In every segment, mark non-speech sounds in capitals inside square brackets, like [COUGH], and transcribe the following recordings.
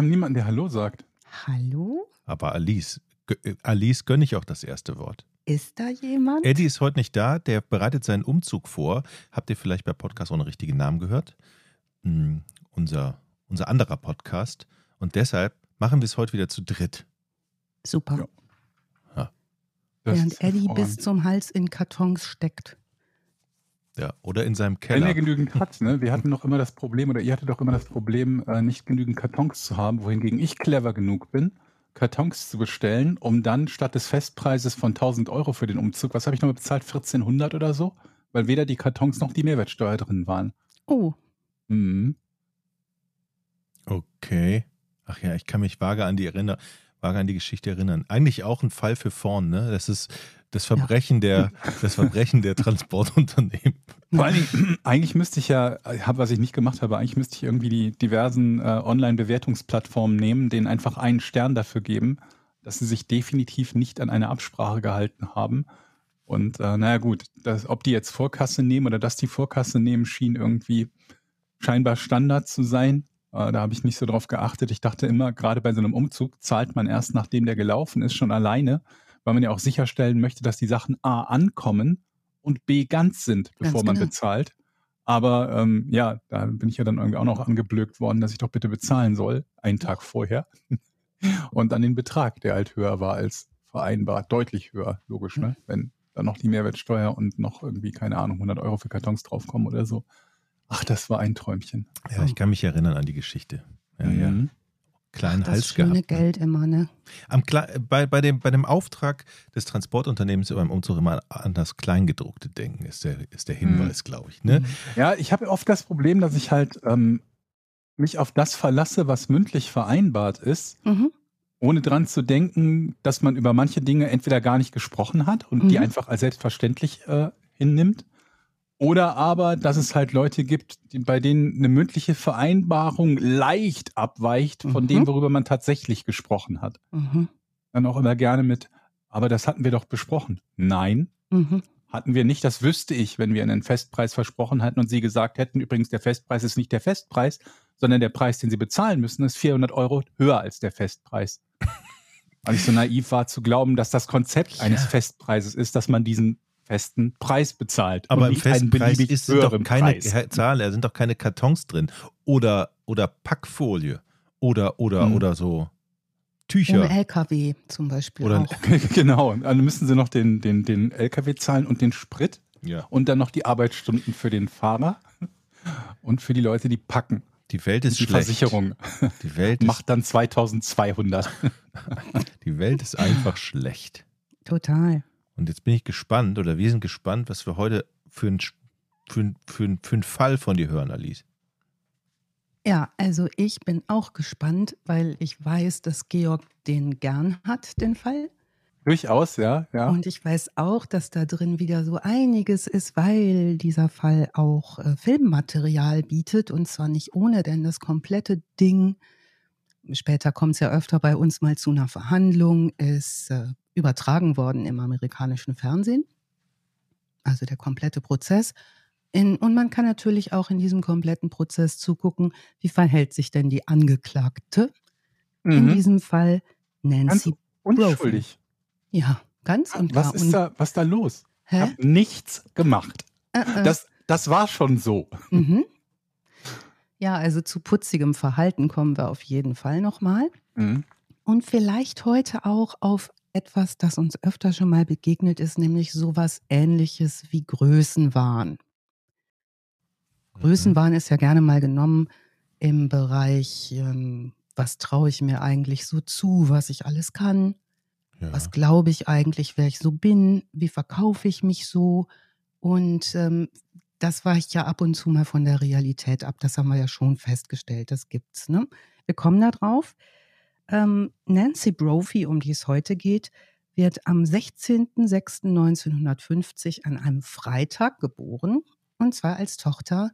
Haben niemanden, der Hallo sagt. Hallo? Aber Alice, äh, Alice gönne ich auch das erste Wort. Ist da jemand? Eddie ist heute nicht da, der bereitet seinen Umzug vor. Habt ihr vielleicht bei Podcast ohne richtigen Namen gehört? Hm, unser, unser anderer Podcast. Und deshalb machen wir es heute wieder zu dritt. Super. Ja. Während Eddie bis zum Hals in Kartons steckt. Ja, oder in seinem Wenn er Keller. genügend hat, ne? Wir hatten doch immer das Problem, oder ihr hattet doch immer das Problem, äh, nicht genügend Kartons zu haben, wohingegen ich clever genug bin, Kartons zu bestellen, um dann statt des Festpreises von 1000 Euro für den Umzug, was habe ich nochmal bezahlt, 1400 oder so? Weil weder die Kartons noch die Mehrwertsteuer drin waren. Oh, Mhm. Okay. Ach ja, ich kann mich vage an die erinner, vage an die Geschichte erinnern. Eigentlich auch ein Fall für vorn, ne? Das ist das Verbrechen der, das Verbrechen der Transportunternehmen. Vor allen Dingen, [CLEARS THROAT] eigentlich müsste ich ja, hab, was ich nicht gemacht habe, eigentlich müsste ich irgendwie die diversen äh, Online-Bewertungsplattformen nehmen, denen einfach einen Stern dafür geben, dass sie sich definitiv nicht an eine Absprache gehalten haben. Und äh, naja gut, das, ob die jetzt Vorkasse nehmen oder dass die Vorkasse nehmen, schien irgendwie scheinbar Standard zu sein. Äh, da habe ich nicht so drauf geachtet. Ich dachte immer, gerade bei so einem Umzug zahlt man erst, nachdem der gelaufen ist, schon alleine, weil man ja auch sicherstellen möchte, dass die Sachen A ankommen und B ganz sind, Ganz bevor man genau. bezahlt. Aber ähm, ja, da bin ich ja dann irgendwie auch noch angeblökt worden, dass ich doch bitte bezahlen soll, einen Tag vorher. [LAUGHS] Und dann den Betrag, der halt höher war als vereinbart, deutlich höher, logisch, ne? Wenn dann noch die Mehrwertsteuer und noch irgendwie, keine Ahnung, 100 Euro für Kartons draufkommen oder so. Ach, das war ein Träumchen. Ja, ich kann mich erinnern an die Geschichte. Ja, ja. Mhm. Kleinen das Hals schöne gehabt. ne? Geld immer, ne? Am, bei, bei, dem, bei dem Auftrag des Transportunternehmens beim Umzug immer an das Kleingedruckte denken, ist der, ist der Hinweis, glaube ich. Ne? Ja, ich habe oft das Problem, dass ich halt ähm, mich auf das verlasse, was mündlich vereinbart ist, Mhm. ohne dran zu denken, dass man über manche Dinge entweder gar nicht gesprochen hat und die Mhm. einfach als selbstverständlich äh, hinnimmt. Oder aber, dass es halt Leute gibt, die, bei denen eine mündliche Vereinbarung leicht abweicht von Mhm. dem, worüber man tatsächlich gesprochen hat. Mhm. Dann auch immer gerne mit, aber das hatten wir doch besprochen. Nein, Mhm. hatten wir nicht. Das wüsste ich, wenn wir einen Festpreis versprochen hätten und Sie gesagt hätten, übrigens, der Festpreis ist nicht der Festpreis, sondern der Preis, den Sie bezahlen müssen, ist 400 Euro höher als der Festpreis. [LAUGHS] Weil ich so naiv war zu glauben, dass das Konzept eines Ja. Festpreises ist, dass man diesen festen Preis bezahlt. Aber und im beliebig ist, sind doch keine Preis. Zahlen, da sind doch keine Kartons drin. Oder, oder Packfolie. Oder, oder, Hm. oder so Ohne Tücher. LKW zum Beispiel Oder- auch. [LAUGHS] genau. Dann müssen Sie noch den, den, den LKW zahlen und den Sprit Ja. und dann noch die Arbeitsstunden für den Fahrer [LAUGHS] und für die Leute, die packen. Die Welt ist die schlecht. Versicherung Die Welt, [LAUGHS] macht dann 2200. die Welt ist einfach schlecht. Total. Und jetzt bin ich gespannt, oder wir sind gespannt, was wir heute für einen für ein, für ein, für ein Fall von dir hören, Alice. Ja, also ich bin auch gespannt, weil ich weiß, dass Georg den gern hat, den Fall. Durchaus, ja, ja. Und ich weiß auch, dass da drin wieder so einiges ist, weil dieser Fall auch äh, Filmmaterial bietet und zwar nicht ohne, denn das komplette Ding, später kommt es ja öfter bei uns mal zu einer Verhandlung, ist äh, übertragen worden im amerikanischen Fernsehen. Also der komplette Prozess. In, und man kann natürlich auch in diesem kompletten Prozess zugucken, wie verhält sich denn die Angeklagte. In Mhm. diesem Fall Nancy. Unschuldig. Ja, ganz und. Was ist da, was ist da los? Ich Hä? habe nichts gemacht. Äh, äh. Das, das war schon so. Mhm. Ja, also zu putzigem Verhalten kommen wir auf jeden Fall nochmal. Mhm. Und vielleicht heute auch auf etwas, das uns öfter schon mal begegnet ist, nämlich sowas ähnliches wie Größenwahn. Größenwahn ist ja gerne mal genommen im Bereich, ähm, was traue ich mir eigentlich so zu, was ich alles kann, Ja. was glaube ich eigentlich, wer ich so bin, wie verkaufe ich mich so. Und ähm, das weicht ja ab und zu mal von der Realität ab. Das haben wir ja schon festgestellt. Das gibt's. Ne? Wir kommen da drauf. Ähm, Nancy Brophy, um die es heute geht, wird am 16.06.1950 an einem Freitag geboren. Und zwar als Tochter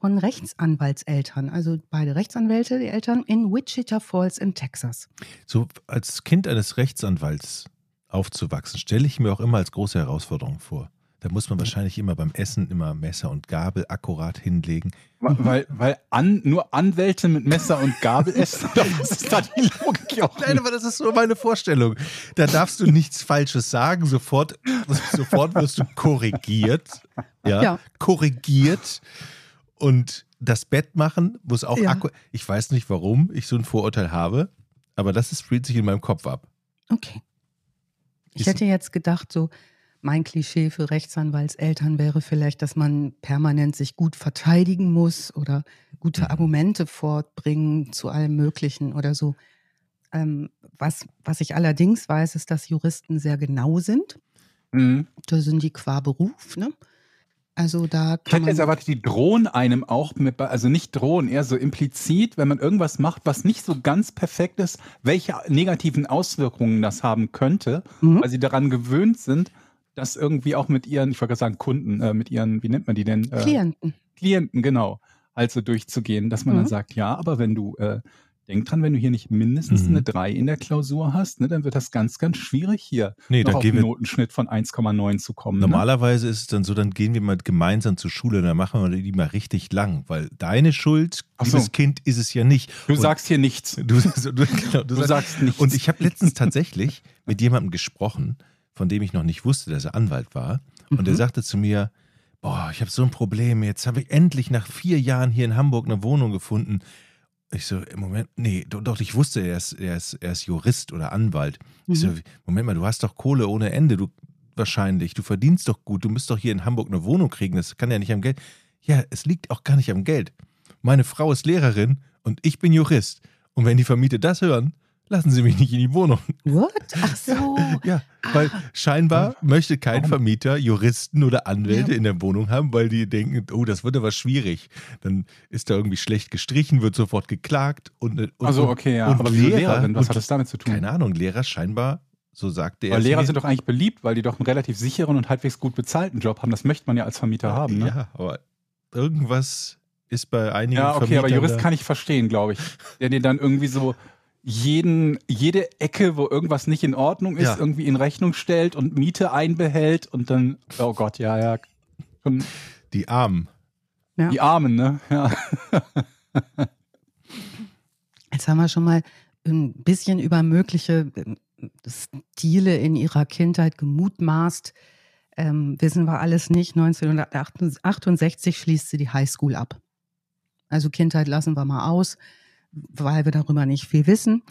von Rechtsanwaltseltern, also beide Rechtsanwälte, die Eltern in Wichita Falls in Texas. So als Kind eines Rechtsanwalts aufzuwachsen, stelle ich mir auch immer als große Herausforderung vor. Da muss man wahrscheinlich immer beim Essen immer Messer und Gabel akkurat hinlegen. Weil, weil an, nur Anwälte mit Messer und Gabel [LAUGHS] essen, das ist da die Logik auch. Nein, aber das ist nur meine Vorstellung. Da darfst du nichts Falsches sagen. Sofort, sofort wirst du korrigiert. Ja, Ja. korrigiert. Und das Bett machen muss auch Ja. akku. Ich weiß nicht, warum ich so ein Vorurteil habe, aber das ist, spielt sich in meinem Kopf ab. Okay. Ich Ist- hätte jetzt gedacht, so mein Klischee für Rechtsanwaltseltern wäre vielleicht, dass man permanent sich gut verteidigen muss oder gute Argumente fortbringen zu allem Möglichen oder so. Ähm, was, was ich allerdings weiß, ist, dass Juristen sehr genau sind. Mhm. Da sind die qua Beruf, ne? Also da Ich kann hätte jetzt erwartet, die drohen einem auch mit, also nicht drohen, eher so implizit, wenn man irgendwas macht, was nicht so ganz perfekt ist, welche negativen Auswirkungen das haben könnte, Mhm. weil sie daran gewöhnt sind, das irgendwie auch mit ihren, ich wollte gerade sagen Kunden, äh, mit ihren, wie nennt man die denn? Äh, Klienten. Klienten, genau, also durchzugehen, dass man Mhm. dann sagt, ja, aber wenn du, äh, denk dran, wenn du hier nicht mindestens Mhm. eine 3 in der Klausur hast, ne, dann wird das ganz, ganz schwierig hier Nee, noch auf einen. Notenschnitt von 1,9 zu kommen. Ne? Normalerweise ist es dann so, dann gehen wir mal gemeinsam zur Schule und dann machen wir die mal richtig lang, weil deine Schuld, so. liebes Kind, ist es ja nicht. Du Und sagst hier nichts. [LAUGHS] du, du, genau, Du sagst nichts. Und ich habe letztens tatsächlich mit jemandem gesprochen, von dem ich noch nicht wusste, dass er Anwalt war. Und der Mhm. sagte zu mir, boah, ich habe so ein Problem. Jetzt habe ich endlich nach vier Jahren hier in Hamburg eine Wohnung gefunden. Ich so, im Moment, nee, doch, doch ich wusste, er ist, er, ist, er ist Jurist oder Anwalt. Ich so, Mhm. Moment mal, du hast doch Kohle ohne Ende, du wahrscheinlich, du verdienst doch gut, du musst doch hier in Hamburg eine Wohnung kriegen, das kann ja nicht am Geld. Ja, es liegt auch gar nicht am Geld. Meine Frau ist Lehrerin und ich bin Jurist. Und wenn die Vermieter das hören, lassen sie mich nicht in die Wohnung. What? Ach so. [LAUGHS] Ja, weil scheinbar möchte kein? Vermieter Juristen oder Anwälte Ja. in der Wohnung haben, weil die denken, oh, das wird aber schwierig. Dann ist da irgendwie schlecht gestrichen, wird sofort geklagt und, und Also okay, ja. und aber Lehrer, Lehrerin, was und- hat das damit zu tun? keine Ahnung, Lehrer scheinbar, so sagte er. Weil Lehrer mir. sind doch eigentlich beliebt, weil die doch einen relativ sicheren und halbwegs gut bezahlten Job haben. Das möchte man ja als Vermieter haben, ne? Ja, aber irgendwas ist bei einigen Ja, okay, aber Vermietern Jurist da- kann ich verstehen, glaube ich. Der dir dann irgendwie so jeden, jede Ecke, wo irgendwas nicht in Ordnung ist, Ja. irgendwie in Rechnung stellt und Miete einbehält und dann, oh Gott, ja, ja. Schon die Armen. Ja. die Armen, ne? Ja. Jetzt haben wir schon mal ein bisschen über mögliche ähm, Stile in ihrer Kindheit gemutmaßt. Ähm, wissen wir alles nicht. 1968 schließt sie die Highschool ab. Also Kindheit lassen wir mal aus, weil wir darüber nicht viel wissen.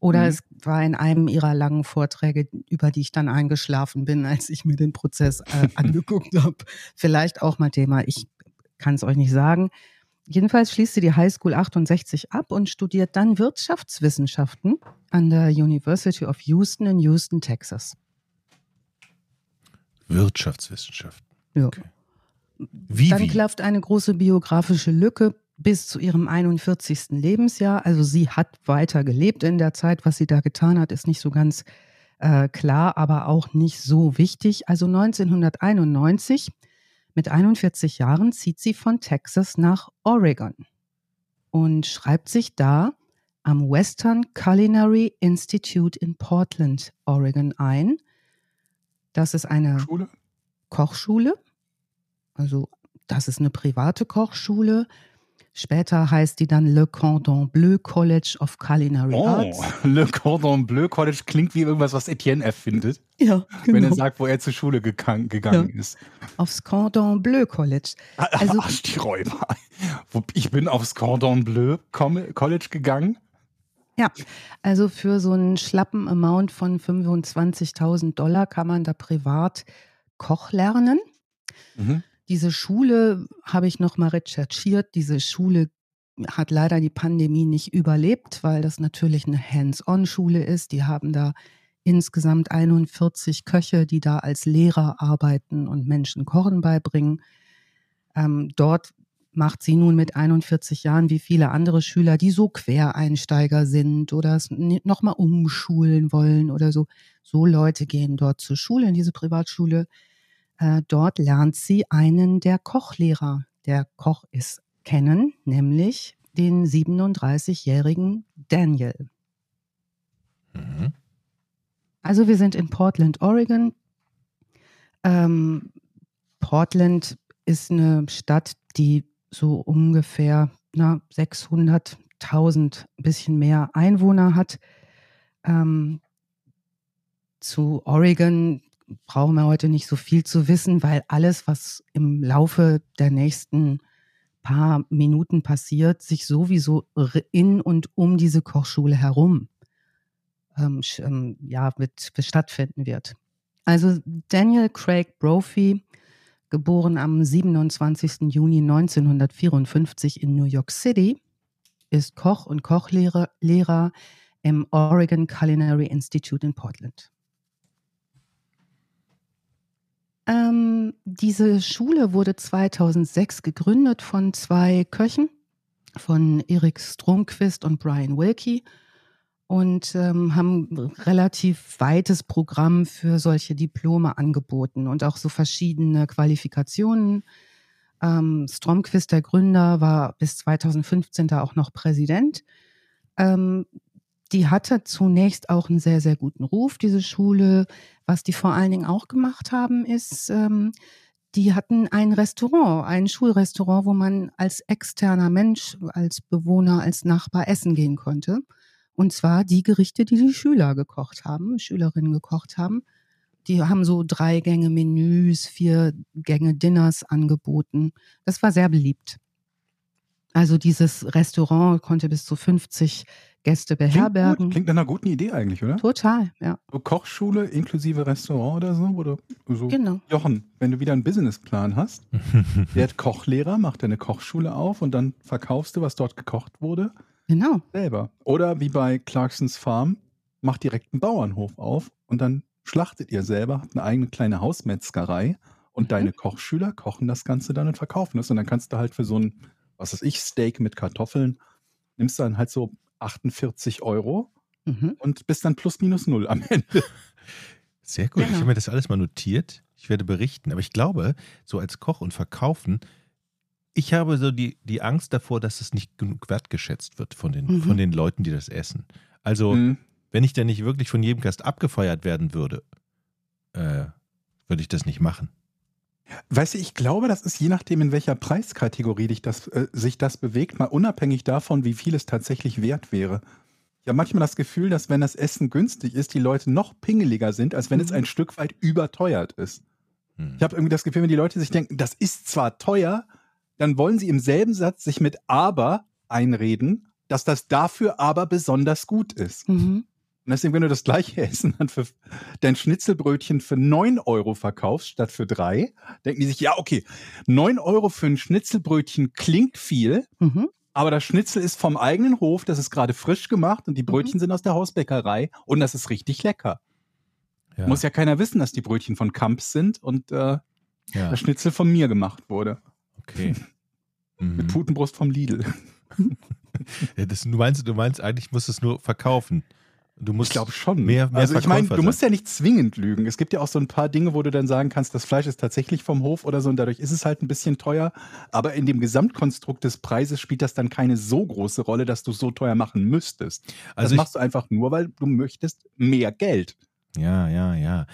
Oder Mhm. es war in einem ihrer langen Vorträge, über die ich dann eingeschlafen bin, [LAUGHS] als ich mir den Prozess äh, [LAUGHS] angeguckt habe. Vielleicht auch mal Thema. Ich kann es euch nicht sagen. Jedenfalls schließt sie die Highschool 68 ab und studiert dann Wirtschaftswissenschaften an der University of Houston in Houston, Texas. Wirtschaftswissenschaften. Ja. Okay. Wie, Dann wie? klafft eine große biografische Lücke bis zu ihrem 41. Lebensjahr. Also sie hat weiter gelebt in der Zeit. Was sie da getan hat, ist nicht so ganz äh, klar, aber auch nicht so wichtig. Also 1991, mit 41 Jahren, zieht sie von Texas nach Oregon und schreibt sich da am Western Culinary Institute in Portland, Oregon ein. Das ist eine Schule? Kochschule. Also das ist eine private Kochschule. Später heißt die dann Le Cordon Bleu College of Culinary Oh, Arts. [LAUGHS] Le Cordon Bleu College klingt wie irgendwas, was Etienne erfindet, Ja, wenn er genau. sagt, wo er zur Schule gegangen, gegangen ist. Aufs Cordon Bleu College. Also- Ach, die Räuber. Ich bin aufs Cordon Bleu College gegangen. Ja, also für so einen schlappen Amount von 25.000 Dollar kann man da privat Koch lernen. Mhm. Diese Schule habe ich noch mal recherchiert. Diese Schule hat leider die Pandemie nicht überlebt, weil das natürlich eine Hands-on-Schule ist. Die haben da insgesamt 41 Köche, die da als Lehrer arbeiten und Menschen Kochen beibringen. Ähm, dort macht sie nun mit 41 Jahren wie viele andere Schüler, die so Quereinsteiger sind oder es nochmal umschulen wollen oder so. So Leute gehen dort zur Schule, in diese Privatschule. Äh, dort lernt sie einen der Kochlehrer, der Koch ist, kennen, nämlich den 37-jährigen Daniel. Mhm. Also wir sind in Portland, Oregon. Ähm, Portland ist eine Stadt, die so ungefähr na, 600.000, ein bisschen mehr Einwohner hat. Ähm, zu Oregon brauchen wir heute nicht so viel zu wissen, weil alles, was im Laufe der nächsten paar Minuten passiert, sich sowieso in und um diese Kochschule herum ähm, ähm, ja, mit, stattfinden wird. Also Daniel Craig Brophy, geboren am 27. Juni 1954 in New York City, ist Koch und Kochlehrer Lehrer im Oregon Culinary Institute in Portland. Ähm, diese Schule wurde 2006 gegründet von zwei Köchen, von Erik Stromquist und Brian Wilkie und ähm, haben relativ weites Programm für solche Diplome angeboten und auch so verschiedene Qualifikationen. Ähm, Stromquist, der Gründer, war bis 2015 da auch noch Präsident. Ähm, die hatte zunächst auch einen sehr, sehr guten Ruf, diese Schule. Was die vor allen Dingen auch gemacht haben, ist, ähm, die hatten ein Restaurant, ein Schulrestaurant, wo man als externer Mensch, als Bewohner, als Nachbar essen gehen konnte. Und zwar die Gerichte, die die Schüler gekocht haben, Schülerinnen gekocht haben. Die haben so drei Gänge Menüs, vier Gänge Dinners angeboten. Das war sehr beliebt. Also dieses Restaurant konnte bis zu 50 Gäste beherbergen. Klingt, klingt nach einer guten Idee eigentlich, oder? Total, ja. So Kochschule inklusive Restaurant oder so? Oder so. Genau. Jochen, wenn du wieder einen Businessplan hast, [LAUGHS] werd Kochlehrer, mach deine Kochschule auf und dann verkaufst du, was dort gekocht wurde. Genau. Selber. Oder wie bei Clarksons Farm, mach direkt einen Bauernhof auf und dann schlachtet ihr selber, habt eine eigene kleine Hausmetzgerei und mhm. deine Kochschüler kochen das Ganze dann und verkaufen es. Und dann kannst du halt für so ein, was weiß ich, Steak mit Kartoffeln, nimmst dann halt so 48 Euro mhm. und bist dann plus minus null am Ende. Sehr gut. Genau. Ich habe mir das alles mal notiert. Ich werde berichten. Aber ich glaube, so als Koch und Verkaufen ich habe so die, die Angst davor, dass es nicht genug wertgeschätzt wird von den, mhm. von den Leuten, die das essen. Also, mhm. wenn ich denn nicht wirklich von jedem Gast abgefeuert werden würde, äh, würde ich das nicht machen. Weißt du, ich glaube, das ist je nachdem, in welcher Preiskategorie dich das, äh, sich das bewegt, mal unabhängig davon, wie viel es tatsächlich wert wäre. Ich habe manchmal das Gefühl, dass wenn das Essen günstig ist, die Leute noch pingeliger sind, als wenn mhm. es ein Stück weit überteuert ist. Mhm. Ich habe irgendwie das Gefühl, wenn die Leute sich denken, das ist zwar teuer, dann wollen sie im selben Satz sich mit aber einreden, dass das dafür aber besonders gut ist. Mhm. Und deswegen, wenn du das gleiche [LAUGHS] Essen dann für dein Schnitzelbrötchen für neun Euro verkaufst statt für drei, denken die sich, ja, okay, neun Euro für ein Schnitzelbrötchen klingt viel, mhm. aber das Schnitzel ist vom eigenen Hof, das ist gerade frisch gemacht und die Brötchen mhm. sind aus der Hausbäckerei und das ist richtig lecker. Ja. Muss ja keiner wissen, dass die Brötchen von Kamps sind und äh, ja. das Schnitzel von mir gemacht wurde. Okay. [LAUGHS] Mhm. Mit Putenbrust vom Lidl. [LAUGHS] ja, das, du, meinst, du meinst, eigentlich musst du es nur verkaufen. Du musst ich glaube schon. Mehr, mehr also ich meine, du musst ja nicht zwingend lügen. Es gibt ja auch so ein paar Dinge, wo du dann sagen kannst, das Fleisch ist tatsächlich vom Hof oder so und dadurch ist es halt ein bisschen teuer. Aber in dem Gesamtkonstrukt des Preises spielt das dann keine so große Rolle, dass du so teuer machen müsstest. Also das machst du einfach nur, weil du möchtest mehr Geld. Ja, ja, ja.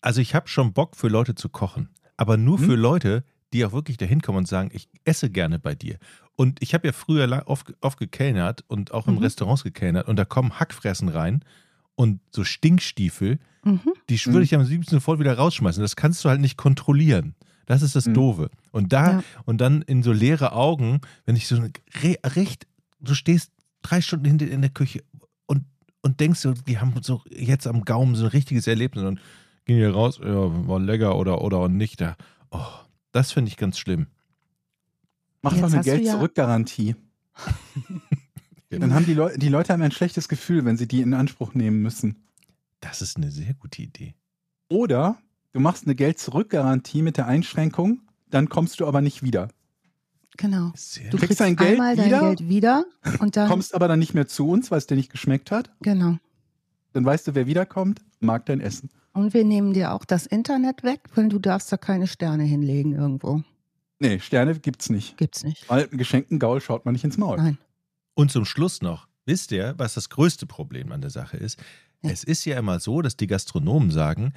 Also ich habe schon Bock für Leute zu kochen, aber nur hm? für Leute, die auch wirklich dahin kommen und sagen, ich esse gerne bei dir. Und ich habe ja früher oft, oft gekellnert und auch in mhm. Restaurants gekellnert und da kommen Hackfressen rein und so Stinkstiefel, mhm. die würde ich am liebsten sofort wieder rausschmeißen. Das kannst du halt nicht kontrollieren. Das ist das mhm. Doofe. Und da, ja. und dann in so leere Augen, wenn ich so recht, du stehst drei Stunden hinter in der Küche und, und denkst so, die haben so jetzt am Gaumen so ein richtiges Erlebnis und gehen hier raus, ja, war lecker oder, oder nicht. Da, oh, das finde ich ganz schlimm. Mach doch eine Geld-Zurück-Garantie. [LAUGHS] Dann haben die, Leu die Leute haben ein schlechtes Gefühl, wenn sie die in Anspruch nehmen müssen. Das ist eine sehr gute Idee. Oder du machst eine Geld-Zurück-Garantie mit der Einschränkung, dann kommst du aber nicht wieder. Genau. Sehr du kriegst dein Geld, einmal wieder, dein Geld wieder und dann kommst aber dann nicht mehr zu uns, weil es dir nicht geschmeckt hat. Genau. Dann weißt du, wer wiederkommt, mag dein Essen. Und wir nehmen dir auch das Internet weg, weil du darfst da keine Sterne hinlegen irgendwo. Nee, Sterne gibt's nicht. Gibt's nicht. Weil einen geschenkten Gaul schaut man nicht ins Maul. Nein. Und zum Schluss noch, wisst ihr, was das größte Problem an der Sache ist? Ja. Es ist ja immer so, dass die Gastronomen sagen,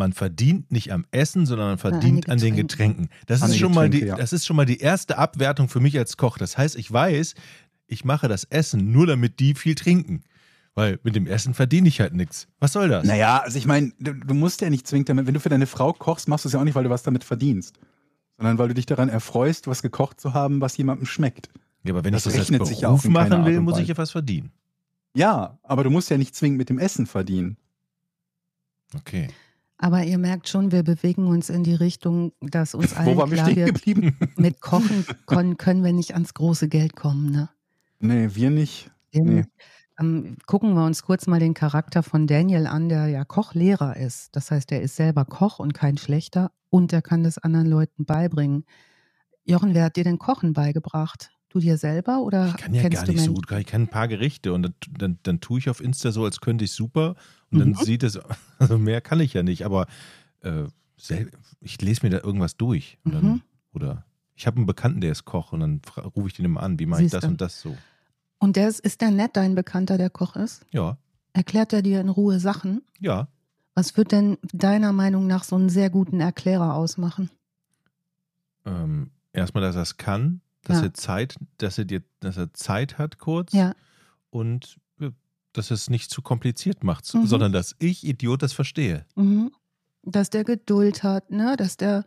Man verdient nicht am Essen, sondern man verdient an an den Getränken. Das An ist, schon mal die, Getränke, ja. das ist schon mal die erste Abwertung für mich als Koch. Das heißt, ich weiß, ich mache das Essen nur, damit die viel trinken. Weil mit dem Essen verdiene ich halt nichts. Was soll das? Naja, also ich meine, du, du musst ja nicht zwingend damit, wenn du für deine Frau kochst, machst du es ja auch nicht, weil du was damit verdienst. Sondern weil du dich daran erfreust, was gekocht zu haben, was jemandem schmeckt. Ja, aber wenn Das ich das als rechnet sich ja auch Beruf machen will, muss ich ja was verdienen. Ja, aber du musst ja nicht zwingend mit dem Essen verdienen. Okay. Aber ihr merkt schon, wir bewegen uns in die Richtung, dass uns [LAUGHS] allen Wo wir klar stehen wird, geblieben? [LAUGHS] mit Kochen können, können wir nicht ans große Geld kommen. Ne? nee, wir nicht. Nee. Ähm, gucken wir uns kurz mal den Charakter von Daniel an, der ja Kochlehrer ist. Das heißt, er ist selber Koch und kein schlechter und er kann das anderen Leuten beibringen. Jochen, wer hat dir denn Kochen beigebracht? Du dir selber oder Ich kann ja gar nicht so gut. Ich kann ein paar Gerichte und dann, dann, dann tue ich auf Insta so, als könnte ich super. Und dann Mhm. sieht es, [LAUGHS] also mehr kann ich ja nicht, aber äh, ich lese mir da irgendwas durch. Dann, Mhm. Oder ich habe einen Bekannten, der ist Koch und dann rufe ich den immer an, wie mache ich das und das so. Und der ist, ist der nett, dein Bekannter, der Koch ist? Ja, Erklärt er dir in Ruhe Sachen? ja. Was wird denn deiner Meinung nach so einen sehr guten Erklärer ausmachen? Ähm, erstmal, dass er es kann, dass Ja. er Zeit, dass er dir, dass er Zeit hat kurz Ja. und ja, dass es nicht zu kompliziert macht, Mhm. sondern dass ich, Idiot, das verstehe. Mhm. Dass der Geduld hat, ne? dass der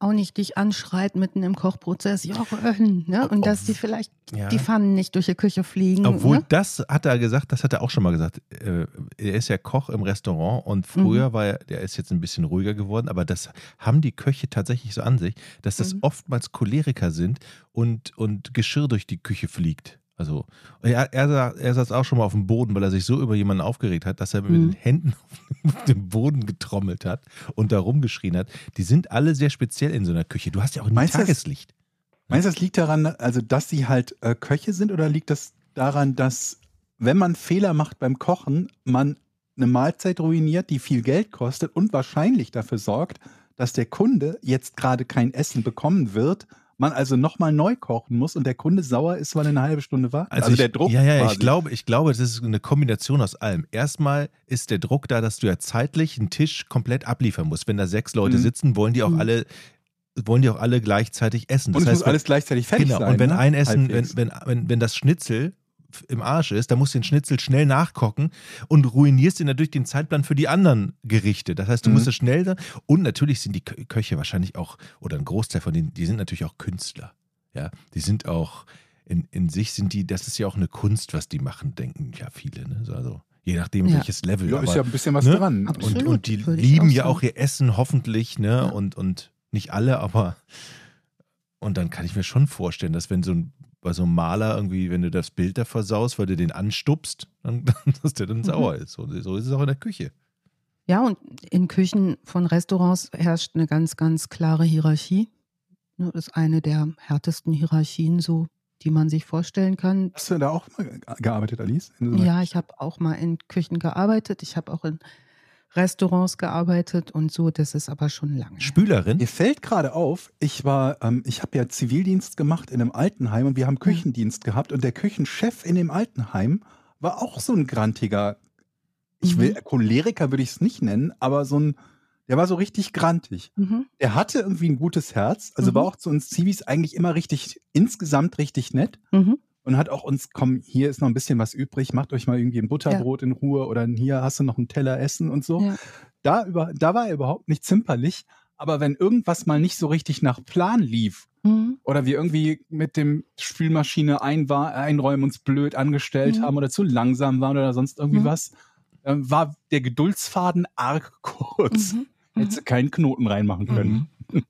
auch nicht dich anschreit mitten im Kochprozess, Jochen, ne? und dass die vielleicht Ja. die Pfannen nicht durch die Küche fliegen. Obwohl, ne? das hat er gesagt, das hat er auch schon mal gesagt. Äh, Er ist ja Koch im Restaurant und früher Mhm. war er, der ist jetzt ein bisschen ruhiger geworden, aber das haben die Köche tatsächlich so an sich, dass das Mhm. oftmals Choleriker sind und, und Geschirr durch die Küche fliegt. Also er, er, er saß auch schon mal auf dem Boden, weil er sich so über jemanden aufgeregt hat, dass er mit Mhm. den Händen [LAUGHS] auf dem Boden getrommelt hat und da rumgeschrien hat. Die sind alle sehr speziell in so einer Küche. Du hast ja auch Meinst du, das- Tageslicht. Meinst du, das liegt daran, also dass sie halt äh, Köche sind oder liegt das daran, dass wenn man Fehler macht beim Kochen, man eine Mahlzeit ruiniert, die viel Geld kostet und wahrscheinlich dafür sorgt, dass der Kunde jetzt gerade kein Essen bekommen wird, man also nochmal neu kochen muss und der Kunde sauer ist, weil er eine halbe Stunde wartet? Also, ich, der Druck. Ja, ja, quasi. ich glaube, ich glaube, das ist eine Kombination aus allem. Erstmal ist der Druck da, dass du ja zeitlich einen Tisch komplett abliefern musst. Wenn da sechs Leute Mhm. sitzen, wollen die auch Mhm. alle, wollen die auch alle gleichzeitig essen. Und Das es muss heißt, alles gleichzeitig fertig genau. sein. Und wenn ne? ein Essen, wenn, wenn, wenn, wenn das Schnitzel im Arsch ist, dann musst du den Schnitzel schnell nachkochen und ruinierst dir natürlich den Zeitplan für die anderen Gerichte. Das heißt, du Mhm. musst es schnell sein. Und natürlich sind die Kö- Köche wahrscheinlich auch, oder ein Großteil von denen, die sind natürlich auch Künstler. Ja, die sind auch, in, in sich sind die, das ist ja auch eine Kunst, was die machen, denken ja viele. Ne? So, Also, je nachdem, Ja. welches Level. ja, ist aber- ja ein bisschen was ne? dran. Absolut. und, und die lieben auch ja auch ihr Essen hoffentlich, ne? Ja. Und, und nicht alle, aber und dann kann ich mir schon vorstellen, dass wenn so ein bei so einem Maler irgendwie, wenn du das Bild da versaust, weil du den anstupst, [LAUGHS] dann, dass der dann Mhm. sauer ist. So, so ist es auch in der Küche. Ja, und in Küchen von Restaurants herrscht eine ganz, ganz klare Hierarchie. Ne, Das ist eine der härtesten Hierarchien, so, die man sich vorstellen kann. Hast du da auch mal ge- gearbeitet, Alice? Ja, ich habe auch mal in Küchen gearbeitet. Ich habe auch in Restaurants gearbeitet und so. Das ist aber schon lange. Spülerin? Mir fällt gerade auf, ich war, ähm, ich habe ja Zivildienst gemacht in einem Altenheim und wir haben Küchendienst gehabt und der Küchenchef in dem Altenheim war auch so ein grantiger, ich will, Mhm. Choleriker würde ich es nicht nennen, aber so ein, der war so richtig grantig. Mhm. Der hatte irgendwie ein gutes Herz, also Mhm. war auch zu uns Zivis eigentlich immer richtig, insgesamt richtig nett Mhm. Und hat auch uns, komm, hier ist noch ein bisschen was übrig, macht euch mal irgendwie ein Butterbrot in Ruhe oder hier hast du noch einen Teller Essen und so. Ja. Da, über, da war er überhaupt nicht zimperlich, aber wenn irgendwas mal nicht so richtig nach Plan lief Mhm. oder wir irgendwie mit dem Spülmaschine einwa- einräumen uns blöd angestellt Mhm. haben oder zu langsam waren oder sonst irgendwie Mhm. was, ähm, war der Geduldsfaden arg [LAUGHS] kurz. Mhm. Hättest du keinen Knoten reinmachen können. Mhm.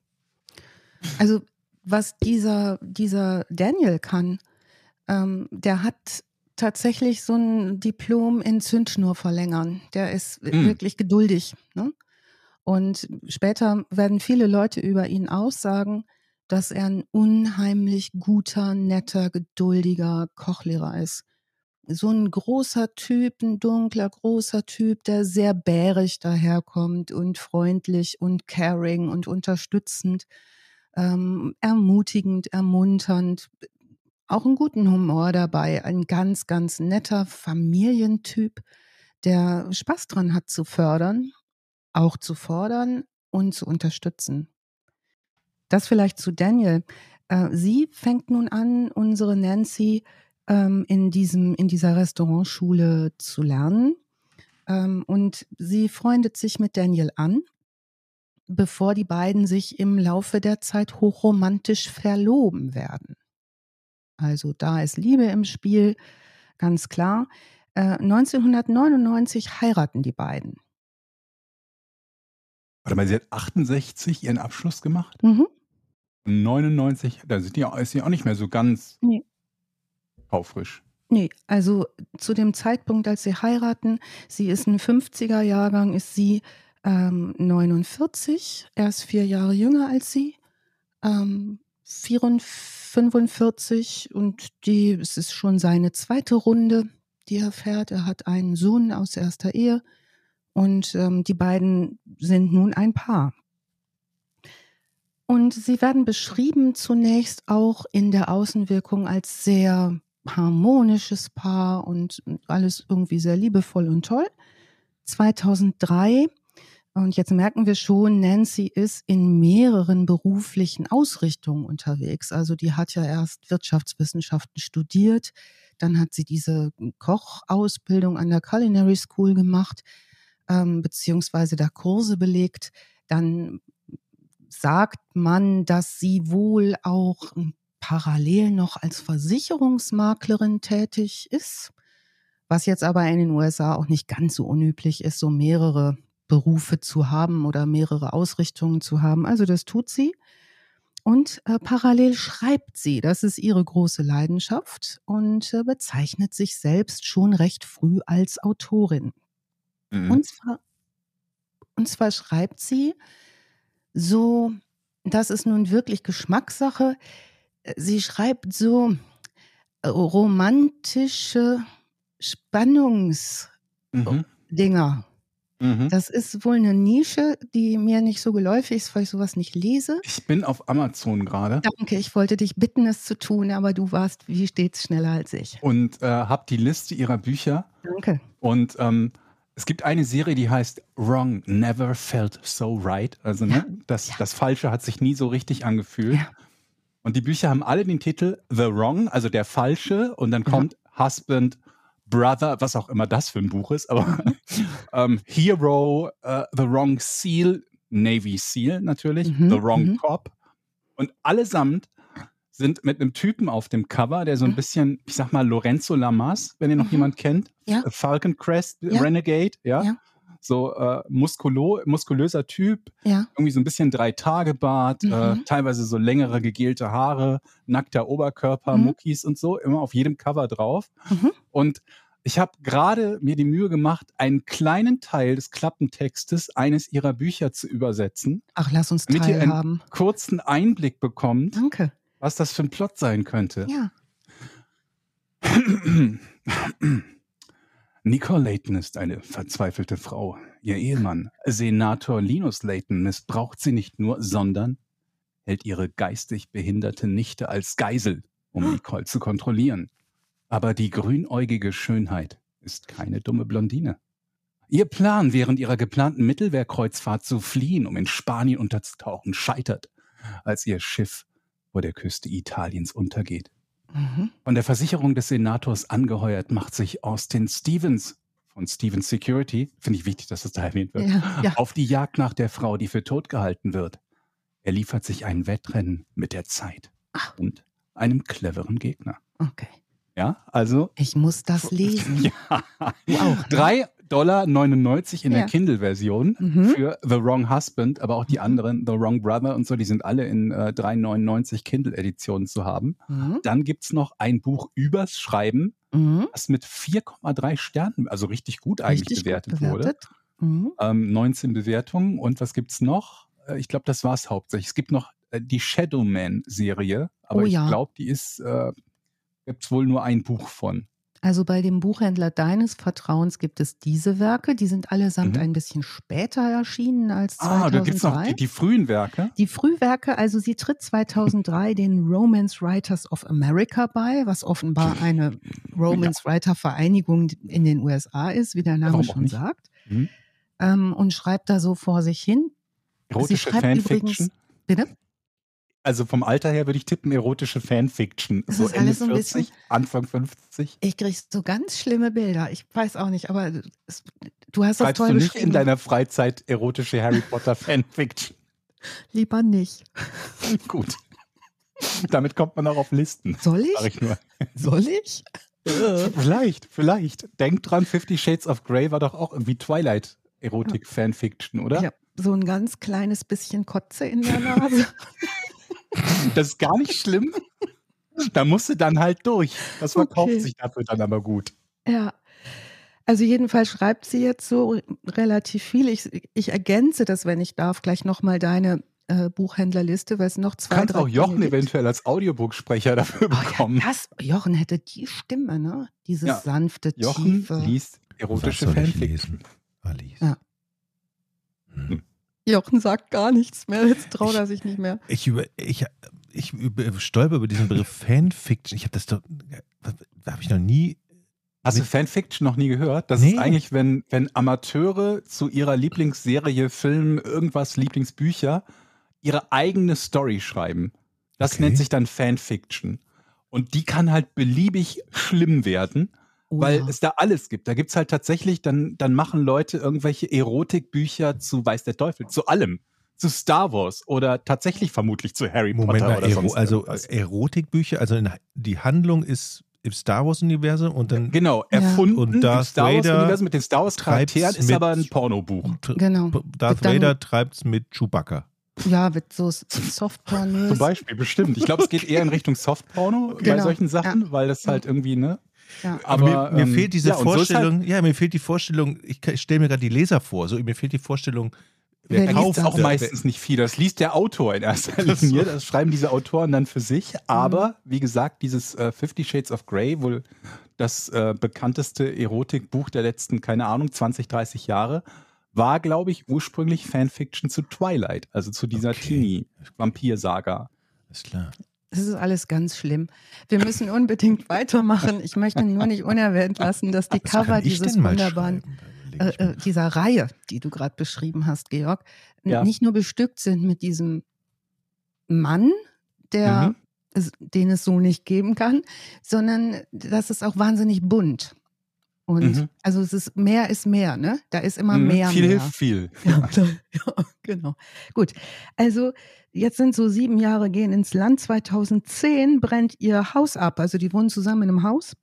Also was dieser, dieser Daniel kann, ähm, der hat tatsächlich so ein Diplom in Zündschnur verlängern. Der ist Mm. wirklich geduldig. Ne? Und später werden viele Leute über ihn aussagen, dass er ein unheimlich guter, netter, geduldiger Kochlehrer ist. So ein großer Typ, ein dunkler, großer Typ, der sehr bärig daherkommt und freundlich und caring und unterstützend ähm, ermutigend, ermunternd, auch einen guten Humor dabei, ein ganz, ganz netter Familientyp, der Spaß dran hat zu fördern auch zu fordern und zu unterstützen. Das vielleicht zu Daniel. Äh, sie fängt nun an, unsere Nancy ähm, in, diesem, in dieser Restaurantschule zu lernen. Ähm, und sie freundet sich mit Daniel an, bevor die beiden sich im Laufe der Zeit hochromantisch verloben werden. Also da ist Liebe im Spiel, ganz klar. Äh, 1999 heiraten die beiden. Warte mal, sie hat 68 ihren Abschluss gemacht? Mhm. 99, da sind die, ist sie auch nicht mehr so ganz Nee. taufrisch. Nee, also zu dem Zeitpunkt, als sie heiraten, sie ist ein 50er Jahrgang, ist sie ähm, 49, er ist vier Jahre jünger als sie, ähm, 44, 45 und die, es ist schon seine zweite Runde, die er fährt. Er hat einen Sohn aus erster Ehe und ähm, die beiden sind nun ein Paar. Und sie werden beschrieben zunächst auch in der Außenwirkung als sehr harmonisches Paar und alles irgendwie sehr liebevoll und toll. 2003, und jetzt merken wir schon, Nancy ist in mehreren beruflichen Ausrichtungen unterwegs. Also die hat ja erst Wirtschaftswissenschaften studiert, dann hat sie diese Kochausbildung an der Culinary School gemacht, ähm, beziehungsweise da Kurse belegt. Dann sagt man, dass sie wohl auch parallel noch als Versicherungsmaklerin tätig ist, was jetzt aber in den USA auch nicht ganz so unüblich ist, so mehrere Berufe zu haben oder mehrere Ausrichtungen zu haben. Also das tut sie. Und äh, parallel schreibt sie, das ist ihre große Leidenschaft und äh, bezeichnet sich selbst schon recht früh als Autorin. Mhm. Und zwar, und zwar schreibt sie so, das ist nun wirklich Geschmackssache, sie schreibt so äh, romantische Spannungsdinger. Mhm. Mhm. Das ist wohl eine Nische, die mir nicht so geläufig ist, weil ich sowas nicht lese. Ich bin auf Amazon gerade Danke, ich wollte dich bitten, es zu tun, aber du warst wie stets schneller als ich. und äh, habe die Liste ihrer Bücher. Danke. Und ähm, es gibt eine Serie, die heißt Wrong Never Felt So Right. Also ne, das, ja. das Falsche hat sich nie so richtig angefühlt. Ja. Und die Bücher haben alle den Titel The Wrong, also der Falsche. Und dann Ja. kommt Husband, Brother, was auch immer das für ein Buch ist. Aber [LAUGHS] ähm, Hero, äh, The Wrong Seal, Navy Seal natürlich, Mhm, The Wrong mhm. Cop. Und allesamt sind mit einem Typen auf dem Cover, der so ein Mhm. bisschen, ich sag mal, Lorenzo Lamas, wenn ihr noch Mhm. jemand kennt. Ja. Falcon Crest, Ja. Renegade, ja. Ja. So äh, muskulo, muskulöser Typ, Ja. irgendwie so ein bisschen Drei-Tage-Bart, äh, Mhm. teilweise so längere gegelte Haare, nackter Oberkörper, Mhm. Muckis und so, immer auf jedem Cover drauf. Mhm. Und ich habe gerade mir die Mühe gemacht, einen kleinen Teil des Klappentextes eines ihrer Bücher zu übersetzen, Ach, lass uns Damit ihr ein- teilhaben. kurzen Einblick bekommt, Danke. was das für ein Plot sein könnte. Ja. [CLEARS THROAT] [CLEARS THROAT] Nicole Layton ist eine verzweifelte Frau. Ihr Ehemann, Senator Linus Layton, missbraucht sie nicht nur, sondern hält ihre geistig behinderte Nichte als Geisel, um Nicole zu kontrollieren. Aber die grünäugige Schönheit ist keine dumme Blondine. Ihr Plan, während ihrer geplanten Mittelmeerkreuzfahrt zu fliehen, um in Spanien unterzutauchen, scheitert, als ihr Schiff vor der Küste Italiens untergeht. Mhm. Von der Versicherung des Senators angeheuert macht sich Austin Stevens von Stevens Security, finde ich wichtig, dass das da erwähnt wird, Ja, ja. auf die Jagd nach der Frau, die für tot gehalten wird. Er liefert sich ein Wettrennen mit der Zeit Ach. und einem cleveren Gegner. Okay. Ja, also Ich muss das [LAUGHS] lesen. ja. Du auch. Ne? 3,99 Dollar in Ja. der Kindle-Version Mhm. für The Wrong Husband, aber auch die anderen, The Wrong Brother und so, die sind alle in äh, 3,99 Kindle-Editionen zu haben. Mhm. Dann gibt's noch ein Buch übers Schreiben, Mhm. das mit 4,3 Sternen, also richtig gut eigentlich Richtig gut bewertet, wurde. bewertet. Mhm. Ähm, 19 Bewertungen. Und was gibt's noch? Äh, ich glaube, das war's hauptsächlich. Es gibt noch äh, die Shadowman-Serie, aber Oh ich ja. glaube, die ist, äh, gibt's wohl nur ein Buch von. Also bei dem Buchhändler deines Vertrauens gibt es diese Werke. Die sind allesamt Mhm. ein bisschen später erschienen als 2003. Ah, da gibt's noch die, die frühen Werke. Die Frühwerke, also sie tritt 2003 [LAUGHS] den Romance Writers of America bei, was offenbar eine Romance Writer Vereinigung in den USA ist, wie der Name Warum schon sagt. Mhm. ähm, und schreibt da so vor sich hin. Erotische schreibt Fanfiction. übrigens- Bitte? Also vom Alter her würde ich tippen, erotische Fanfiction. Das so ist Ende alles so ein 40, Anfang 50. Ich kriege so ganz schlimme Bilder. Ich weiß auch nicht, aber es, du hast das Schreibst toll du nicht beschrieben. in deiner Freizeit erotische Harry Potter Fanfiction? [LAUGHS] Lieber nicht. [LAUGHS] Gut. Damit kommt man auch auf Listen. Soll ich? ich. Soll ich? [LAUGHS] Vielleicht, vielleicht. Denk dran, Fifty Shades of Grey war doch auch irgendwie Twilight Erotik Fanfiction, oder? Ja, so ein ganz kleines bisschen Kotze in der Nase. Das ist gar nicht schlimm. Da musst du dann halt durch. Das verkauft Okay. sich dafür dann aber gut. Ja. Also jedenfalls schreibt sie jetzt so relativ viel. Ich, ich ergänze das, wenn ich darf, gleich nochmal deine äh, Buchhändlerliste, weil es noch Du zwei, kannst drei auch Jochen Dinge gibt. eventuell als Audiobook-Sprecher dafür Oh, ja, bekommen. das, Jochen hätte die Stimme, ne? Dieses Ja. sanfte, Jochen tiefe. liest Was erotische soll ich Fanfiction. lesen? Alice. Ja. Hm. Jochen sagt gar nichts mehr. Jetzt traut Ich- er sich nicht mehr. Ich, über, ich, ich über, stolper über diesen Begriff Fanfiction. Ich habe das doch, habe ich noch nie. Hast du Fanfiction noch nie gehört? Das Nee. ist eigentlich, wenn, wenn Amateure zu ihrer Lieblingsserie, Film, irgendwas, Lieblingsbücher, ihre eigene Story schreiben. Das Okay. nennt sich dann Fanfiction. Und die kann halt beliebig schlimm werden, Oh, weil ja. es da alles gibt. Da gibt's halt tatsächlich, dann, dann machen Leute irgendwelche Erotikbücher zu Weiß der Teufel, zu allem. Zu Star Wars oder tatsächlich vermutlich zu Harry Moment Potter mal, oder Ero, sonst also irgendwas. Erotikbücher, also in, die Handlung ist im Star Wars-Universum und dann Genau, Ja. erfunden Und im Darth Star Wars Universum mit den Star Wars Charakteren ist mit- aber ein Pornobuch. Genau. Darth dann- Vader treibt es mit Chewbacca. Ja, wird so softpornös. Zum Beispiel, bestimmt. Ich glaube, es geht eher in Richtung Softporno bei Genau, solchen Sachen, weil das halt irgendwie, ne? Ja. Aber mir, mir ähm, fehlt diese ja, ist Vorstellung, ja, mir fehlt die Vorstellung, ich, ich stelle mir gerade die Leser vor, so mir fehlt die Vorstellung, Wer Halt, liest das? auch meistens nicht viel. Das liest der Autor in erster Linie. Das schreiben diese Autoren dann für sich. Aber wie gesagt, dieses äh, Fifty Shades of Grey, wohl das äh, bekannteste Erotikbuch der letzten, keine Ahnung, 20, 30 Jahre, war, glaube ich, ursprünglich Fanfiction zu Twilight, also zu dieser Okay. Teenie-Vampir-Saga. ist klar. Das ist alles ganz schlimm. Wir müssen unbedingt [LAUGHS] weitermachen. Ich möchte nur nicht unerwähnt lassen, dass die Was Cover dieses wunderbaren, äh, äh, dieser Reihe, die du gerade beschrieben hast, Georg, Ja. nicht nur bestückt sind mit diesem Mann, der, Mhm. es, den es so nicht geben kann, sondern das ist auch wahnsinnig bunt. Und Mhm. also es ist mehr ist mehr, ne? Da ist immer Mhm. mehr. viel mehr. hilft viel. [LAUGHS] Ja, ja, genau. Gut. Also jetzt sind so sieben Jahre gehen ins Land. 2010 brennt ihr Haus ab. Also die wohnen zusammen in einem Haus.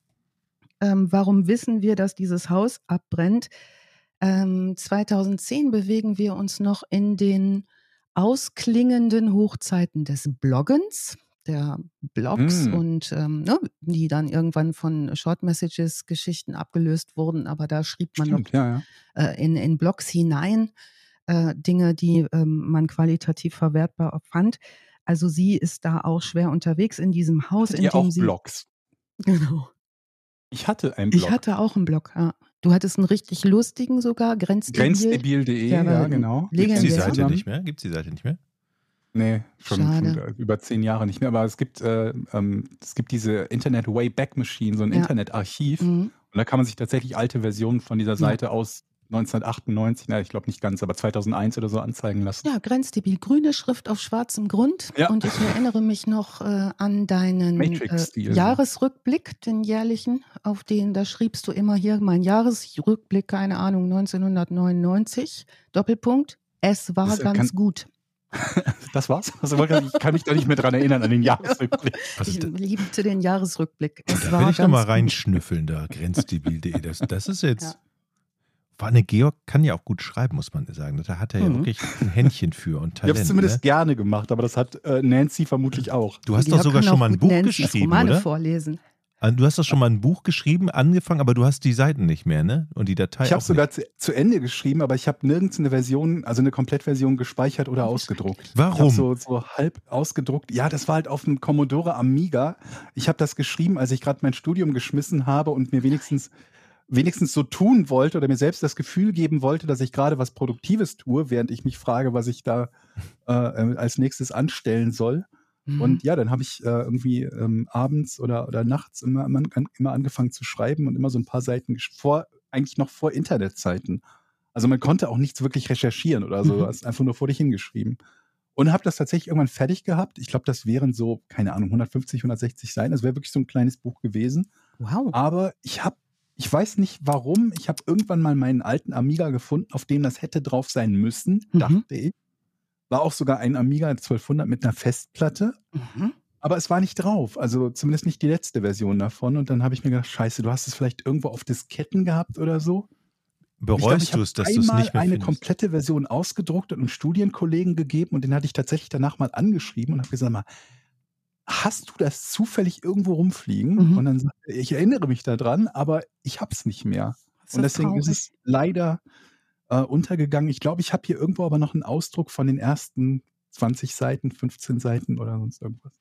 Ähm, warum wissen wir, dass dieses Haus abbrennt? Ähm, 2010 bewegen wir uns noch in den ausklingenden Hochzeiten des Bloggens, der Blogs Mm. und ähm, ne, die dann irgendwann von Short Messages Geschichten abgelöst wurden, aber da schrieb man noch Stimmt, ja, ja. äh, in, in Blogs hinein, äh, Dinge, die ähm, man qualitativ verwertbar fand. Also sie ist da auch schwer unterwegs in diesem Haus, Hattet in dem auch sie. Blogs? [LAUGHS] Genau. Ich hatte einen Blog. Ich hatte auch einen Blog, ja. Du hattest einen richtig lustigen sogar, grenzdebil. Grenzdebil.de, Der war ja, genau. legendär. Gibt's die. Seite nicht mehr? Gibt's die Seite nicht mehr? Nee, schon, schon über zehn Jahre nicht mehr. Aber es gibt, äh, ähm, es gibt diese Internet Wayback Machine, so ein Ja. Internetarchiv. Mhm. Und da kann man sich tatsächlich alte Versionen von dieser Seite aus 1998, na, ich glaube nicht ganz, aber 2001 oder so anzeigen lassen. Ja, grenzdebil. Grüne Schrift auf schwarzem Grund. Ja. Und ich erinnere mich noch äh, an deinen äh. Jahresrückblick, den jährlichen, auf den, da schriebst du immer hier, mein Jahresrückblick, keine Ahnung, 1999, Doppelpunkt. Es war Das, äh, ganz kann- gut. [LAUGHS] Das war's? Also, ich kann mich da nicht mehr dran erinnern an den [LAUGHS] Jahresrückblick. Also, Ich da, liebte den Jahresrückblick. Es da war will ich noch ganz mal reinschnüffeln, da grenzdebil.de. [LAUGHS] Das, das ist jetzt. Ja. Vor allem Georg kann ja auch gut schreiben, muss man sagen. Da hat er ja Mhm. wirklich ein Händchen für und Ich Talent. habe es zumindest ne? gerne gemacht, aber das hat äh, Nancy vermutlich auch. Du hast doch sogar schon mal ein Buch Nancy's geschrieben, Romane oder? vorlesen. Also, Du hast doch schon mal ein Buch geschrieben, angefangen, aber du hast die Seiten nicht mehr, ne? Und die Datei Ich habe sogar zu, zu Ende geschrieben, aber ich habe nirgends eine Version, also eine Komplettversion gespeichert oder ausgedruckt. Warum? so, so halb ausgedruckt. Ja, das war halt auf dem Commodore Amiga. Ich habe das geschrieben, als ich gerade mein Studium geschmissen habe und mir wenigstens wenigstens so tun wollte oder mir selbst das Gefühl geben wollte, dass ich gerade was Produktives tue, während ich mich frage, was ich da äh, äh, als nächstes anstellen soll. Mhm. Und ja, dann habe ich äh, irgendwie ähm, abends oder, oder nachts immer, immer, immer angefangen zu schreiben und immer so ein paar Seiten vor, eigentlich noch vor Internetzeiten. Also man konnte auch nichts wirklich recherchieren oder so. Mhm. Hast einfach nur vor dich hingeschrieben. Und habe das tatsächlich irgendwann fertig gehabt. Ich glaube, das wären so, keine Ahnung, 150, 160 Seiten. Das wäre wirklich so ein kleines Buch gewesen. Wow. Aber ich habe, ich weiß nicht warum, ich habe irgendwann mal meinen alten Amiga gefunden, auf dem das hätte drauf sein müssen, Mhm. dachte ich. War auch sogar ein Amiga 1200 mit einer Festplatte. Mhm. Aber es war nicht drauf, also zumindest nicht die letzte Version davon. Und dann habe ich mir gedacht, scheiße, du hast es vielleicht irgendwo auf Disketten gehabt oder so. Ich Bereust ich du habe es, dass du es nicht mehr eine findest? komplette Version ausgedruckt und einem Studienkollegen gegeben und den hatte ich tatsächlich danach mal angeschrieben und habe gesagt, mal, hast du das zufällig irgendwo rumfliegen? Mhm. Und dann sagte er, ich erinnere mich daran, aber ich habe es nicht mehr. Ist Und deswegen ist traurig? es leider äh, untergegangen. Ich glaube, ich habe hier irgendwo aber noch einen Ausdruck von den ersten 20 Seiten, 15 Seiten oder sonst irgendwas.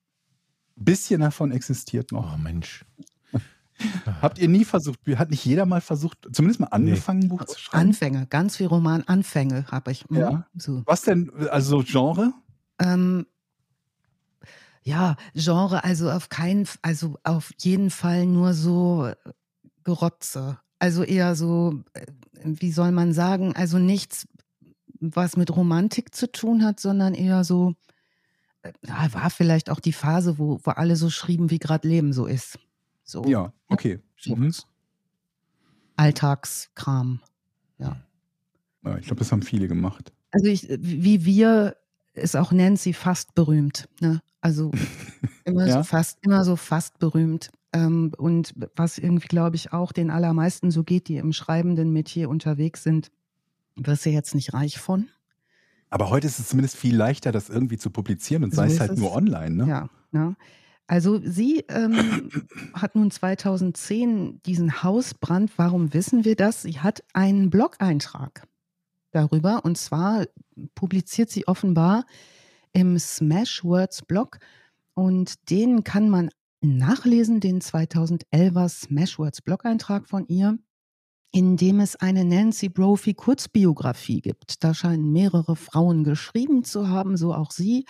Ein bisschen davon existiert noch. Oh Mensch. [LAUGHS] Habt ihr nie versucht, hat nicht jeder mal versucht, zumindest mal angefangen, ein Buch zu schreiben? Anfänge, ganz viel Roman Anfänge habe ich. Mhm. Ja. So. Was denn, also so Genre? Ähm, ja, Genre, also auf keinen, also auf jeden Fall nur so Gerotze. Also eher so, äh, wie soll man sagen, also nichts, was mit Romantik zu tun hat, sondern eher so, äh, ja, war vielleicht auch die Phase, wo, wo alle so schrieben, wie gerade Leben so ist. So Ja, okay. Mhm. Alltagskram. Ja, ich glaube, das haben viele gemacht. Also ich, wie wir, ist auch Nancy fast berühmt. Ne? Also [LAUGHS] immer Ja. so fast, immer so fast berühmt. Ähm, und was irgendwie, glaube ich, auch den allermeisten so geht, die im schreibenden Metier unterwegs sind, wirst du jetzt nicht reich von. Aber heute ist es zumindest viel leichter, das irgendwie zu publizieren und So sei es halt es. nur online, ne? Ja, ne? Also sie ähm, [COUGHS] hat nun 2010 diesen Hausbrand. Warum wissen wir das? Sie hat einen Blog-Eintrag darüber und zwar publiziert sie offenbar im Smashwords Blog und den kann man nachlesen, den 2011er Smashwords Blog-Eintrag von ihr, in dem es eine Nancy Brophy Kurzbiografie gibt. Da scheinen mehrere Frauen geschrieben zu haben, so auch sie.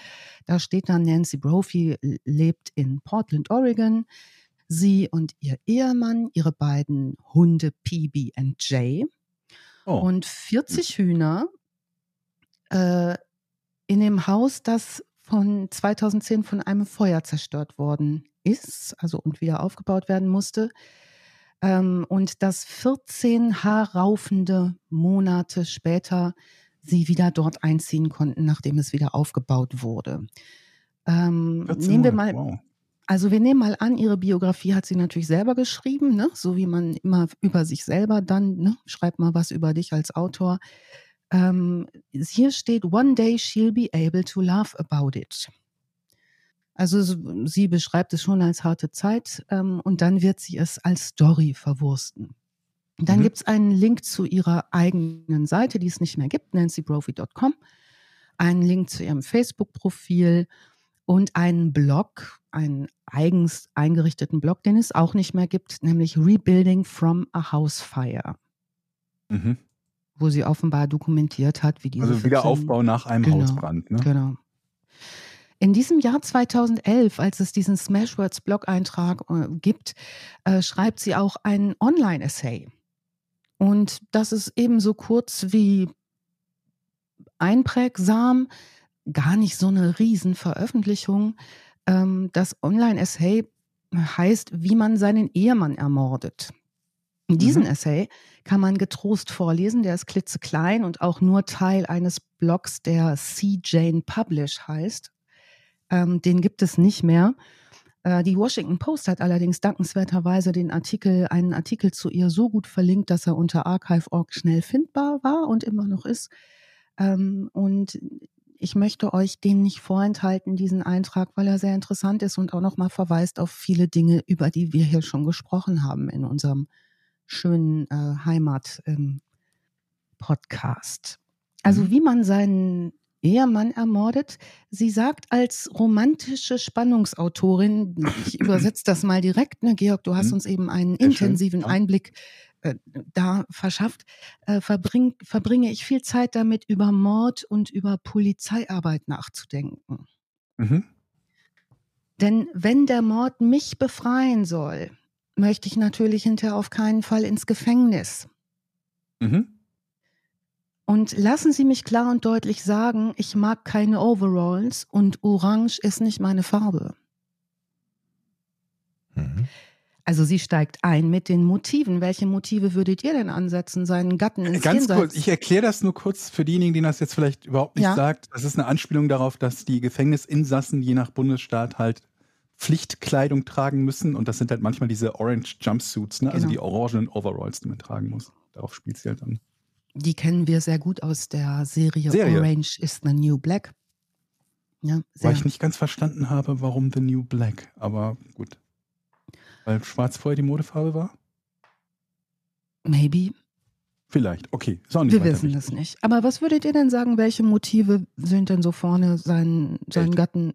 Da steht dann, Nancy Brophy lebt in Portland, Oregon. Sie und ihr Ehemann, ihre beiden Hunde PB und Jay Oh, und 40 Hühner äh, in dem Haus, das von 2010 von einem Feuer zerstört worden ist, also und wieder aufgebaut werden musste. Ähm, und das 14 haarraufende Monate später sie wieder dort einziehen konnten, nachdem es wieder aufgebaut wurde. Ähm, 14 nehmen wir mal wow. also wir nehmen mal an, ihre Biografie hat sie natürlich selber geschrieben, ne? so wie man immer über sich selber dann, ne? schreib mal was über dich als Autor. Ähm, hier steht, one day she'll be able to laugh about it. Also sie beschreibt es schon als harte Zeit ähm, und dann wird sie es als Story verwursten. Dann Mhm. gibt es einen Link zu ihrer eigenen Seite, die es nicht mehr gibt, nancybrophy.com, einen Link zu ihrem Facebook-Profil und einen Blog, einen eigens eingerichteten Blog, den es auch nicht mehr gibt, nämlich Rebuilding from a House Fire, Mhm. wo sie offenbar dokumentiert hat, wie diese Also 14 Wiederaufbau nach einem Genau, Hausbrand, ne? Genau. In diesem Jahr 2011, als es diesen Smashwords Blog-Eintrag äh, gibt, äh, schreibt sie auch einen Online-Essay. Und das ist ebenso kurz wie einprägsam, gar nicht so eine Riesenveröffentlichung. Ähm, das Online-Essay heißt, wie man seinen Ehemann ermordet. Diesen Mhm. Essay kann man getrost vorlesen, der ist klitzeklein und auch nur Teil eines Blogs, der C. Jane Publish heißt. Ähm, den gibt es nicht mehr. Äh, die Washington Post hat allerdings dankenswerterweise den Artikel, einen Artikel zu ihr so gut verlinkt, dass er unter archive.org schnell findbar war und immer noch ist. Ähm, und ich möchte euch den nicht vorenthalten, diesen Eintrag, weil er sehr interessant ist und auch nochmal verweist auf viele Dinge, über die wir hier schon gesprochen haben in unserem schönen äh, Heimat-Podcast. also Mhm. wie man seinen Ehemann ermordet. Sie sagt als romantische Spannungsautorin, ich übersetze das mal direkt, ne, Georg, du hast Mhm. uns eben einen intensiven. Einblick äh, da verschafft, äh, verbring, verbringe ich viel Zeit damit, über Mord und über Polizeiarbeit nachzudenken. Mhm. Denn wenn der Mord mich befreien soll, möchte ich natürlich hinterher auf keinen Fall ins Gefängnis. Mhm. Und lassen Sie mich klar und deutlich sagen, ich mag keine Overalls und Orange ist nicht meine Farbe. Mhm. Also sie steigt ein mit den Motiven. Welche Motive würdet ihr denn ansetzen, seinen Gatten ins Ganz Jenseits? kurz, ich erkläre das nur kurz für diejenigen, denen das jetzt vielleicht überhaupt nicht Ja. sagt. Das ist eine Anspielung darauf, dass die Gefängnisinsassen je nach Bundesstaat halt Pflichtkleidung tragen müssen und das sind halt manchmal diese Orange Jumpsuits, ne? also Genau. die orangenen Overalls, die man tragen muss. Darauf spielt sie halt an. Die kennen wir sehr gut aus der Serie, Serie. Orange is the New Black. Ja. Weil ich nicht ganz verstanden habe, warum The New Black, aber gut. Weil schwarz vorher die Modefarbe war? Maybe. Vielleicht, okay. Ist auch nicht Wir wissen das nicht. Aber was würdet ihr denn sagen, welche Motive sind denn so vorne seinen, seinen Gatten